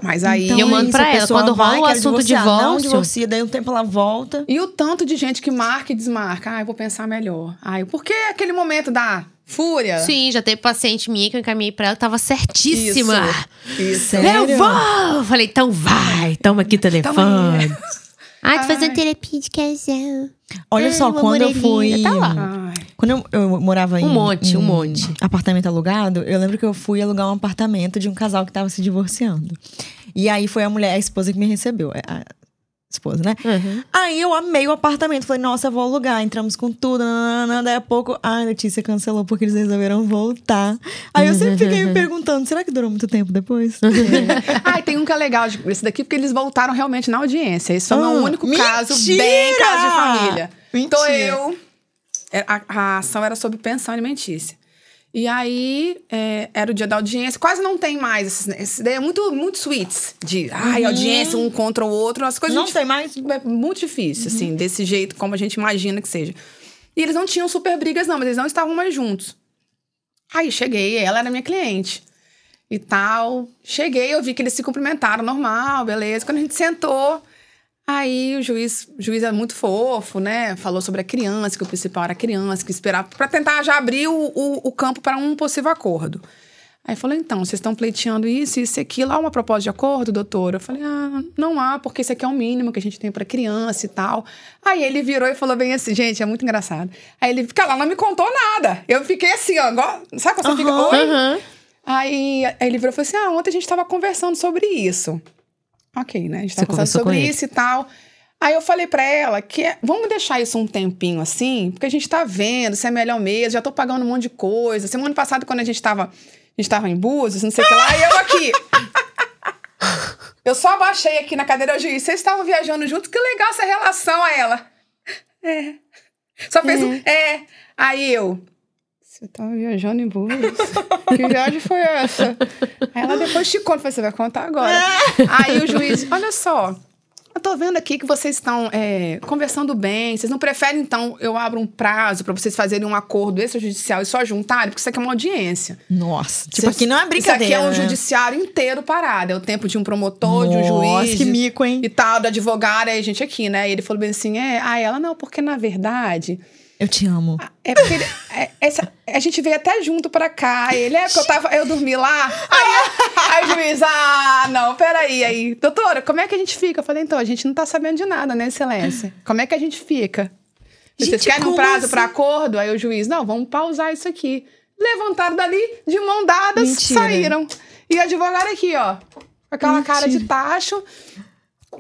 Mas aí. eu é mando isso, pra a ela. Quando vai, rola o assunto divorciar, Não divórcio- divorcia, daí um tempo ela volta. E o tanto de gente que marca e desmarca. Ah, eu vou pensar melhor. Ai, por que aquele momento da fúria? Sim, já teve paciente minha que eu encaminhei pra ela tava certíssima. Isso. Isso. Eu vou! Falei, então vai, toma aqui o telefone. Toma aí. Ai, <laughs> tô fazendo terapia de casal. Olha Ai, só, uma quando eu fui. Tá lá. Ai. Quando eu, eu morava em. Um monte, um monte. Apartamento alugado, eu lembro que eu fui alugar um apartamento de um casal que tava se divorciando. E aí foi a mulher, a esposa que me recebeu. é, A esposa, né? Uhum. Aí eu amei o apartamento. Falei, nossa, vou alugar. Entramos com tudo. Nananana. Daí a pouco, a Letícia cancelou porque eles resolveram voltar. Aí eu sempre fiquei me perguntando: será que durou muito tempo depois? <laughs> Ai, tem um que é legal esse daqui, porque eles voltaram realmente na audiência. Esse foi o Ah, meu único caso, mentira! bem caso de família. Mentira. Então eu. é, A, a ação era sobre pensão alimentícia. E aí, é, era o dia da audiência. Quase não tem mais. Esse daí é muito, muito sweets. De, ai, audiência, um contra o outro. As coisas Não gente- tem mais? é muito difícil, assim, desse jeito, como a gente imagina que seja. E eles não tinham super brigas, não, mas eles não estavam mais juntos. Aí cheguei, ela era minha cliente. E tal. Cheguei, eu vi que eles se cumprimentaram normal, beleza. Quando a gente sentou, aí o juiz, o juiz é muito fofo, né? Falou sobre a criança, que o principal era a criança, que esperava para tentar já abrir o, o, o campo para um possível acordo. Aí falou, então, vocês estão pleiteando isso, isso e aquilo. Há uma proposta de acordo, doutor? Eu falei, ah, não há, porque isso aqui é o mínimo que a gente tem para criança e tal. Aí ele virou e falou bem assim, gente, é muito engraçado. Aí ele, cara, ela não me contou nada. Eu fiquei assim, ó, igual, sabe quando você fica, oi? Uhum. Aí, aí ele virou e falou assim: Ah, ontem a gente tava conversando sobre isso. Ok, né? A gente Você tava conversando sobre isso e tal. Aí eu falei pra ela que é- vamos deixar isso um tempinho assim, porque a gente tá vendo se é melhor mesmo, já tô pagando um monte de coisa. Semana passada, quando a gente tava, a gente tava em Búzios, não sei o que lá, e eu aqui. Eu só abaixei aqui na cadeira juiz. Vocês estavam viajando juntos? Que legal essa relação a ela. É. Só fez um. É. Aí eu. Você tava viajando em Búzios? <laughs> que viagem foi essa? Aí ela depois te conta. Você vai contar agora. Aí o juiz, olha só. Eu tô vendo aqui que vocês estão é, conversando bem. Vocês não preferem, então, eu abro um prazo pra vocês fazerem um acordo extrajudicial e só juntarem? Porque isso aqui é uma audiência. Nossa, tipo, Isso- aqui não é brincadeira. Isso aqui é um né? judiciário inteiro parado. É o tempo de um promotor, de um Nossa, juiz. que de- mico, hein? E tal, do advogado, aí a gente aqui, né? E ele falou bem assim: é, ah, ela não, porque na verdade. Eu te amo. É porque ele- é, essa, a gente veio até junto pra cá. Ele é porque eu tava. Eu dormi lá. Aí, aí o juiz, ah, não, peraí. Aí, doutora, como é que a gente fica? Eu falei, então, a gente não tá sabendo de nada, né, excelência? <laughs> Como é que a gente fica? Vocês Gente, querem um prazo assim? pra acordo? Aí o juiz, não, vamos pausar isso aqui. Levantaram dali, de mão dadas, Mentira. saíram. E o advogado aqui, ó, com aquela cara de tacho.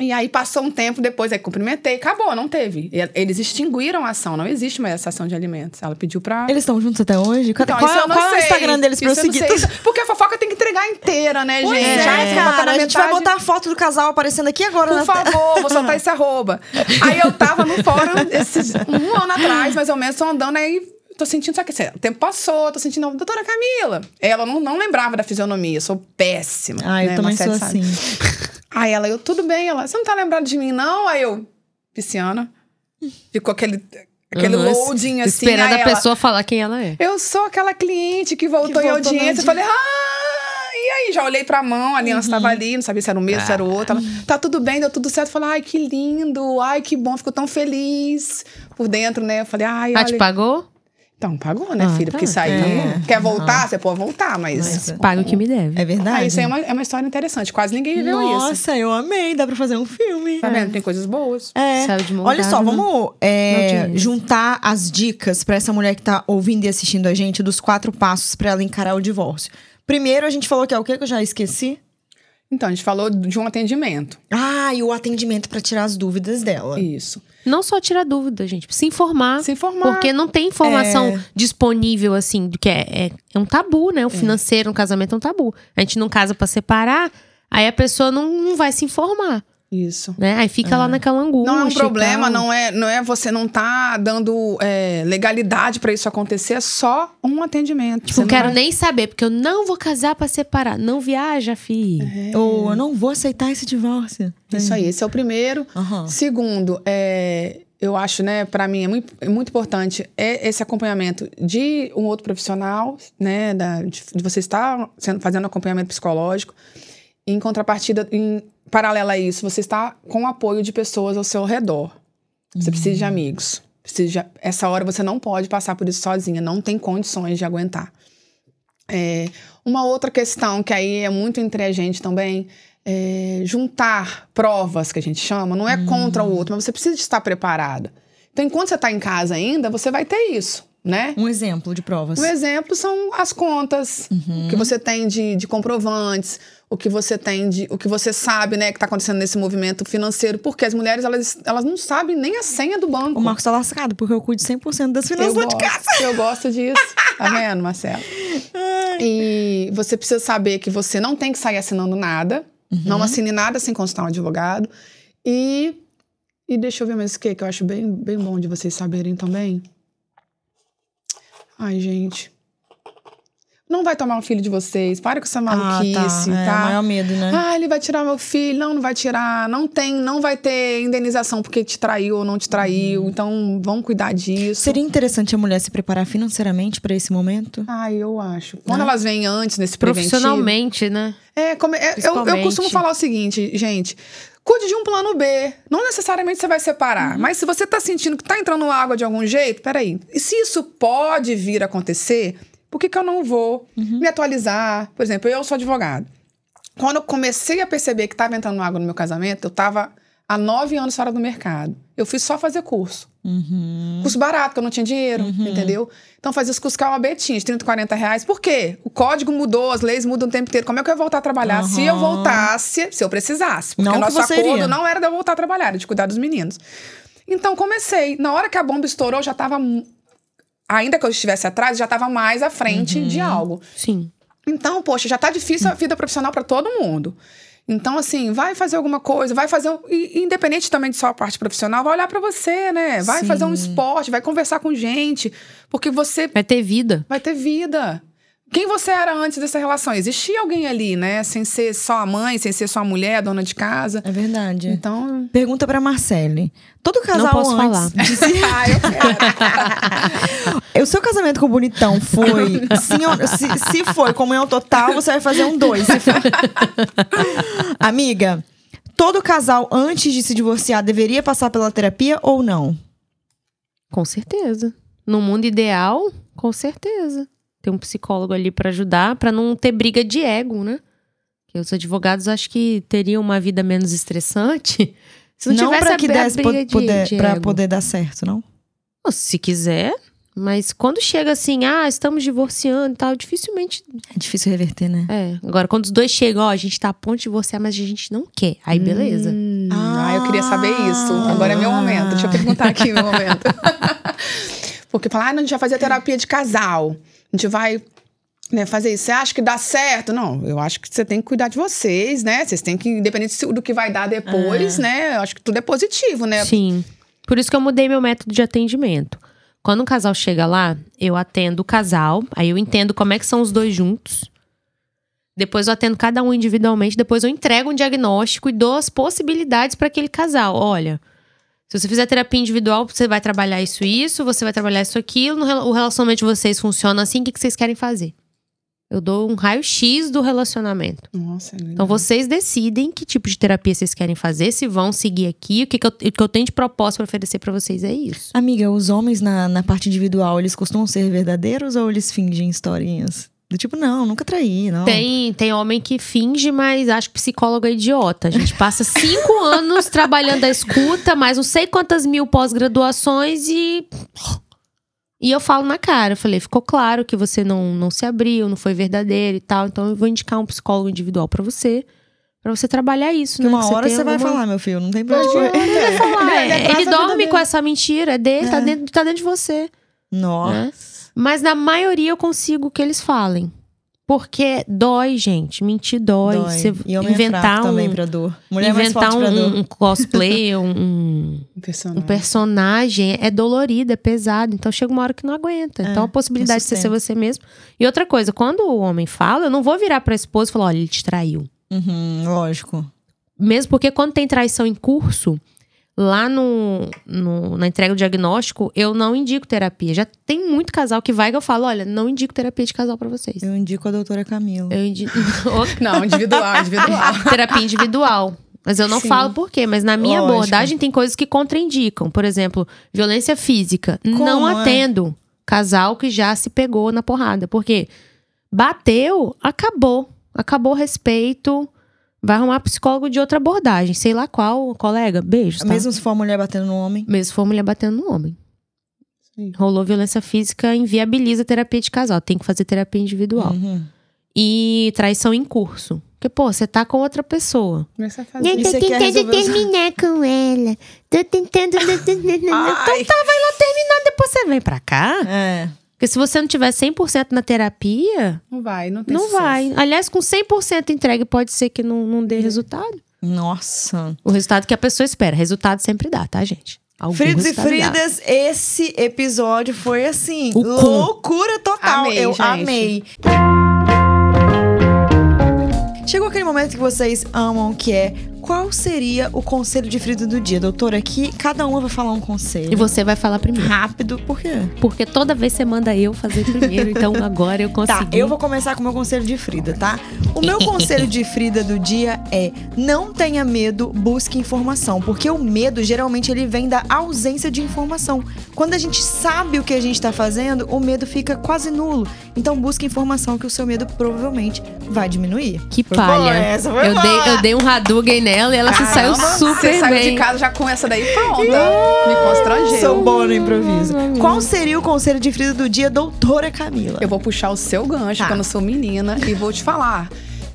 E aí passou um tempo depois, aí cumprimentei, acabou, não teve. Eles extinguiram a ação, não existe mais essa ação de alimentos. Ela pediu pra. Eles estão juntos até hoje? Cadê- Então, qual é, eu qual é o. Instagram deles pra eu Isso não seguir? <laughs> Porque a fofoca tem que entregar inteira, né, Pois gente? é, Ai, cara, na a gente vai botar a foto do casal aparecendo aqui agora. Por na favor, vou soltar <laughs> esse arroba. Aí eu tava no fórum esses, um ano atrás, mais ou menos, tô andando aí. Tô sentindo, só que assim, o tempo passou, tô sentindo, doutora Camila. Ela não, não lembrava da fisionomia, eu sou péssima. Ah, eu né, também Marcelo sou sabe. assim. <laughs> Aí ela, eu, tudo bem. Ela, você não tá lembrado de mim, não? Aí eu, pisciana. Ficou aquele, aquele Uhum, loading assim. Esperando a ela, pessoa falar quem ela é. Eu sou aquela cliente que voltou, Que em voltou na audiência. Eu falei, ah! E aí, já olhei pra mão, a aliança Uhum. tava ali, não sabia se era o mesmo, se era o outro. Ela, tá tudo bem, deu tudo certo. Eu falei, ai, que lindo, ai, que bom, ficou tão feliz por dentro, né? Eu falei, ai, Ah, olha. te pagou? Então, pagou, né, Ah, filha? tá. Porque aí. É. Quer voltar? Você pode voltar, mas. Mas- Paga o que me deve. É verdade? Ah, isso aí é uma, é uma história interessante. Quase ninguém viveu isso. Nossa, eu amei. Dá pra fazer um filme. Tá vendo? Tem coisas boas. É. Saiu de Olha só, vamos é, juntar as dicas pra essa mulher que tá ouvindo e assistindo a gente dos quatro passos pra ela encarar o divórcio. Primeiro, a gente falou que é o quê que eu já esqueci? Então, a gente falou de um atendimento. Ah, e o atendimento pra tirar as dúvidas dela. Isso. Não só tirar dúvida, gente. Se informar. Se informar. Porque não tem informação É. disponível, assim, do que é, é, é um tabu, né? O financeiro, um casamento é um tabu. A gente não casa pra separar, aí a pessoa não, não vai se informar, Isso. né? Aí fica lá naquela angústia. Não é um problema, não é, não é você não tá dando é, legalidade pra isso acontecer, é só um atendimento. Tipo, Você não quero vai- nem saber, porque eu não vou casar pra separar. Não viaja, fi. Ou eu não vou aceitar esse divórcio. Isso aí, esse é o primeiro. Aham. Segundo, é, eu acho, né, para mim é muito, é muito importante é esse acompanhamento de um outro profissional, né, da, de, de você estar sendo, fazendo acompanhamento psicológico. Em contrapartida, em paralelo a isso, você está com o apoio de pessoas ao seu redor. Você precisa de amigos. Precisa de- essa hora você não pode passar por isso sozinha, não tem condições de aguentar. É, uma outra questão que aí é muito entre a gente também é juntar provas que a gente chama, não é contra o outro, mas você precisa de estar preparada. Então, enquanto você está em casa ainda, você vai ter isso, né? Um exemplo de provas. Um exemplo são as contas Uhum. que você tem de, de comprovantes, o que você tem de. o que você sabe, né, que está acontecendo nesse movimento financeiro, porque as mulheres elas, elas não sabem nem a senha do banco. O Marcos tá lascado, porque eu cuido 100% das finanças Eu de gosto, casa. eu gosto disso. Tá vendo, Marcelo? E você precisa saber que você não tem que sair assinando nada. Uhum. Não assine nada sem consultar um advogado. E, e deixa eu ver mais o que, que eu acho bem, bem bom de vocês saberem também. Ai, gente. Não vai tomar o filho de vocês. Para com essa maluquice, ah, tá. É, tá? o maior medo, né? Ah, ele vai tirar meu filho. Não, não vai tirar. Não tem, não vai ter indenização porque te traiu ou não te traiu. Então, vamos cuidar disso. Seria interessante a mulher se preparar financeiramente pra esse momento? Ai, eu acho. Quando Né? elas vêm antes nesse preventivo... Profissionalmente, né? É, como, é, eu, eu costumo falar o seguinte, gente. Cuide de um plano B. Não necessariamente você vai separar. Mas se você tá sentindo que tá entrando água de algum jeito, peraí. E se isso pode vir a acontecer, por que, que eu não vou me atualizar? Por exemplo, eu sou advogado. Quando eu comecei a perceber que estava entrando água no meu casamento, eu estava há nove anos fora do mercado. Eu fui só fazer curso. Curso barato, que eu não tinha dinheiro, entendeu? Então fazia os cursos que a OAB tinha, de 30, 40 reais. Por quê? O código mudou, as leis mudam o tempo inteiro. Como é que eu ia voltar a trabalhar? Se eu voltasse, se eu precisasse. Porque Não o nosso acordo iria. não era de eu voltar a trabalhar, era de cuidar dos meninos. Então comecei. Na hora que a bomba estourou, já estava. Ainda que eu estivesse atrás, já estava mais à frente de algo. Sim. Então, poxa, já tá difícil a vida profissional para todo mundo. Então, assim, vai fazer alguma coisa, vai fazer. um- Independente também de sua parte profissional, vai olhar para você, né? Vai Sim. fazer um esporte, vai conversar com gente, porque você Vai ter vida. vai ter vida. Quem você era antes dessa relação? Existia alguém ali, né? Sem ser só a mãe, sem ser só a mulher, a dona de casa. É verdade. Então. Pergunta pra Marcele. Todo casal Não posso antes de se... <laughs> <laughs> ah. O seu casamento com o bonitão foi. <laughs> sim ou- se, se foi comunhão total, você vai fazer um dois. Se for- Amiga, todo casal antes de se divorciar deveria passar pela terapia ou não? Com certeza. No mundo ideal, com certeza. Tem um psicólogo ali pra ajudar, pra não ter briga de ego, né? Porque os advogados acho que teriam uma vida menos estressante <laughs> se não, tivesse pra a, que desse briga po- de, poder, de pra poder dar certo, não? Se quiser, mas quando chega assim, ah, estamos divorciando e tal, dificilmente. É difícil reverter, né? É. Agora, quando os dois chegam, ó, a gente tá a ponto de divorciar, mas a gente não quer. Aí, beleza. Hum, ah, eu queria saber isso. Agora é meu momento. Deixa eu perguntar aqui meu momento. <laughs> Porque falar, ah, não, a gente vai fazer terapia de casal. A gente vai né, fazer isso. Você acha que dá certo? Não, eu acho que você tem que cuidar de vocês, né? Vocês têm que, independente do que vai dar depois, né? Eu acho que tudo é positivo, né? Sim. Por isso que eu mudei meu método de atendimento. Quando um casal chega lá, eu atendo o casal, aí eu entendo como é que são os dois juntos. Depois eu atendo cada um individualmente, depois eu entrego um diagnóstico e dou as possibilidades para aquele casal. Olha, se você fizer terapia individual, você vai trabalhar isso e isso, você vai trabalhar isso aquilo, o relacionamento de vocês funciona assim, o que que vocês querem fazer? Eu dou um raio-x do relacionamento. Nossa, é legal. Então vocês decidem que tipo de terapia vocês querem fazer, se vão seguir aqui, o que, que, eu, o que eu tenho de proposta para oferecer para vocês é isso. Amiga, os homens na, na parte individual, eles costumam ser verdadeiros ou eles fingem historinhas? Do tipo, não, nunca traí, não. Tem, tem homem que finge, mas acho que psicólogo é idiota. A gente passa cinco <laughs> anos trabalhando a escuta, mais não sei quantas mil pós-graduações e. E eu falo na cara, eu falei, ficou claro que você não, não se abriu, não foi verdadeiro e tal, então eu vou indicar um psicólogo individual pra você, pra você trabalhar isso, Que né? uma Que hora você vai alguma- falar, meu filho, não tem pra onde <laughs> é. Ele é, Ele dorme com essa mentira, é dele, tá, É. dentro, tá dentro de você. Nossa. né? Mas na maioria eu consigo que eles falem. Porque dói, gente. Mentir dói. Dói. Você E homem é inventar fraco um, também pra dor. Mulher é mais inventar um, dor. um cosplay, um, um- <laughs> um Personagem. personagem é dolorido, é pesado. Então chega uma hora que não aguenta. É, então a possibilidade de você ser você mesmo. E outra coisa, quando o homem fala, eu não vou virar pra esposa e falar: olha, ele te traiu. Uhum, lógico. Mesmo porque quando tem traição em curso, lá no, no- na entrega do diagnóstico, eu não indico terapia. Já tem muito casal que vai que eu falo: olha, não indico terapia de casal pra vocês. Eu indico a doutora Camila. Eu indico. <laughs> Não, individual, individual. <laughs> terapia individual. Mas eu não Sim. falo por quê. Mas na minha Lógico. abordagem tem coisas que contraindicam. Por exemplo, violência física. Como, não é? atendo casal que já se pegou na porrada. Porque bateu, acabou. Acabou o respeito. Vai arrumar psicólogo de outra abordagem. Sei lá qual, colega. Beijos, tá? Mesmo se for a mulher batendo no homem. Mesmo se for mulher batendo no homem. Sim. Rolou violência física, inviabiliza a terapia de casal. Tem que fazer terapia individual. Uhum. E traição em curso. Porque, pô, você tá com outra pessoa. Começa a fazer. E quer resolver os- terminar com ela. Tô tentando. <laughs> então tá, vai lá terminar, depois você vem pra cá. É. Porque se você não tiver 100% na terapia, Não vai, não tem não sucesso. vai. Aliás, com 100% entregue, pode ser que não, não dê resultado. Nossa. O resultado que a pessoa espera. Resultado sempre dá, tá, gente? Algum Fridos e resultado dá. Fridas, esse episódio foi assim, O cu. loucura total. Amei, Eu gente. amei. Chegou aquele momento que vocês amam, que é qual seria o conselho de Frida do dia? Doutora, aqui cada uma vai falar um conselho. E você vai falar primeiro. Rápido, por quê? Porque toda vez você manda eu fazer primeiro, <laughs> então agora eu consegui. Tá, eu vou começar com o meu conselho de Frida, tá? O meu conselho de Frida do dia é: não tenha medo, busque informação, porque o medo geralmente ele vem da ausência de informação. Quando a gente sabe o que a gente tá fazendo, o medo fica quase nulo. Então busque informação que o seu medo provavelmente vai diminuir. Que palha. foi eu, dei, eu dei um Hadouken nela e ela se saiu Caramba, super Você saiu bem. de casa já com essa daí pronta. Me constrangeu. Sou boa no improviso. Qual seria o conselho de Frida do dia, doutora Camila? Eu vou puxar o seu gancho, Tá. eu não sou menina, e vou te falar.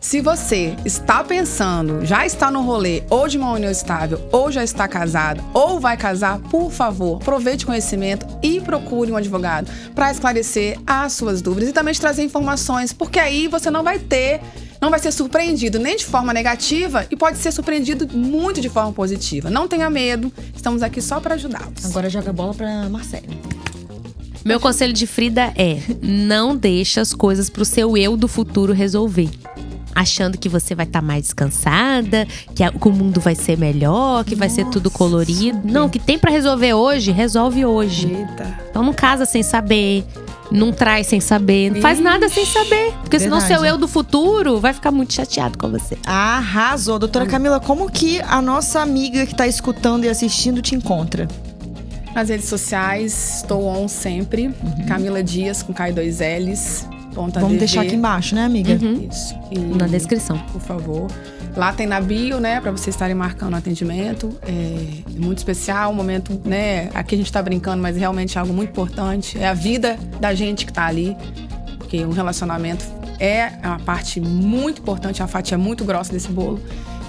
Se você está pensando, já está no rolê, ou de uma união estável, ou já está casado, ou vai casar, por favor, aproveite o conhecimento e procure um advogado para esclarecer as suas dúvidas e também te trazer informações, porque aí você não vai ter, não vai ser surpreendido nem de forma negativa e pode ser surpreendido muito de forma positiva. Não tenha medo, estamos aqui só para ajudá-los. Agora joga a bola pra Marcele. Meu conselho de Frida é: não deixe as coisas pro seu eu do futuro resolver. Achando que você vai estar tá mais descansada, que, a, que, o mundo vai ser melhor, que Nossa, vai ser tudo colorido. Não, o que tem para resolver hoje, resolve hoje. Eita. Então não casa sem saber, não traz sem saber, não faz nada sem saber. Porque Verdade. senão seu eu do futuro vai ficar muito chateado com você. Arrasou. Doutora Camila, como que a nossa amiga que tá escutando e assistindo te encontra? Nas redes sociais, estou on sempre. Uhum. Camila Dias, com K2Ls. Ponta Vamos deixar aqui embaixo, né, amiga? Uhum. Isso. E, na descrição. Por favor. Lá tem na bio, né, para vocês estarem marcando o atendimento. É, é muito especial, um momento, né? Aqui a gente tá brincando, mas realmente é algo muito importante. É a vida da gente que tá ali. Porque um relacionamento é uma parte muito importante, a fatia muito grossa desse bolo.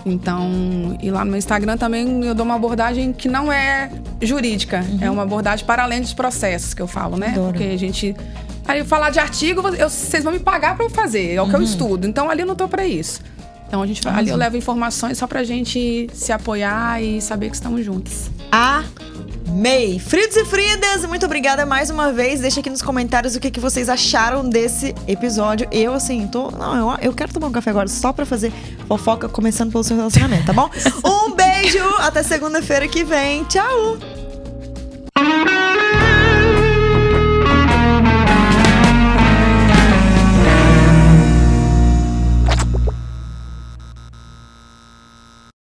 Então, e lá no meu Instagram também eu dou uma abordagem que não é jurídica, uhum. é uma abordagem para além dos processos que eu falo, né? Adoro. Porque a gente. Aí falar de artigo, eu, vocês vão me pagar para eu fazer, é o uhum. que eu uhum. estudo. Então ali eu não tô para isso. Então a gente ali eu levo informações só pra gente se apoiar e saber que estamos juntos. Amei! Fridos e Fridas, muito obrigada mais uma vez. Deixa aqui nos comentários o que, que vocês acharam desse episódio. Eu, assim, tô. Não, eu, eu quero tomar um café agora só pra fazer fofoca, começando pelo seu relacionamento, tá bom? <laughs> um beijo! Até segunda-feira que vem. Tchau!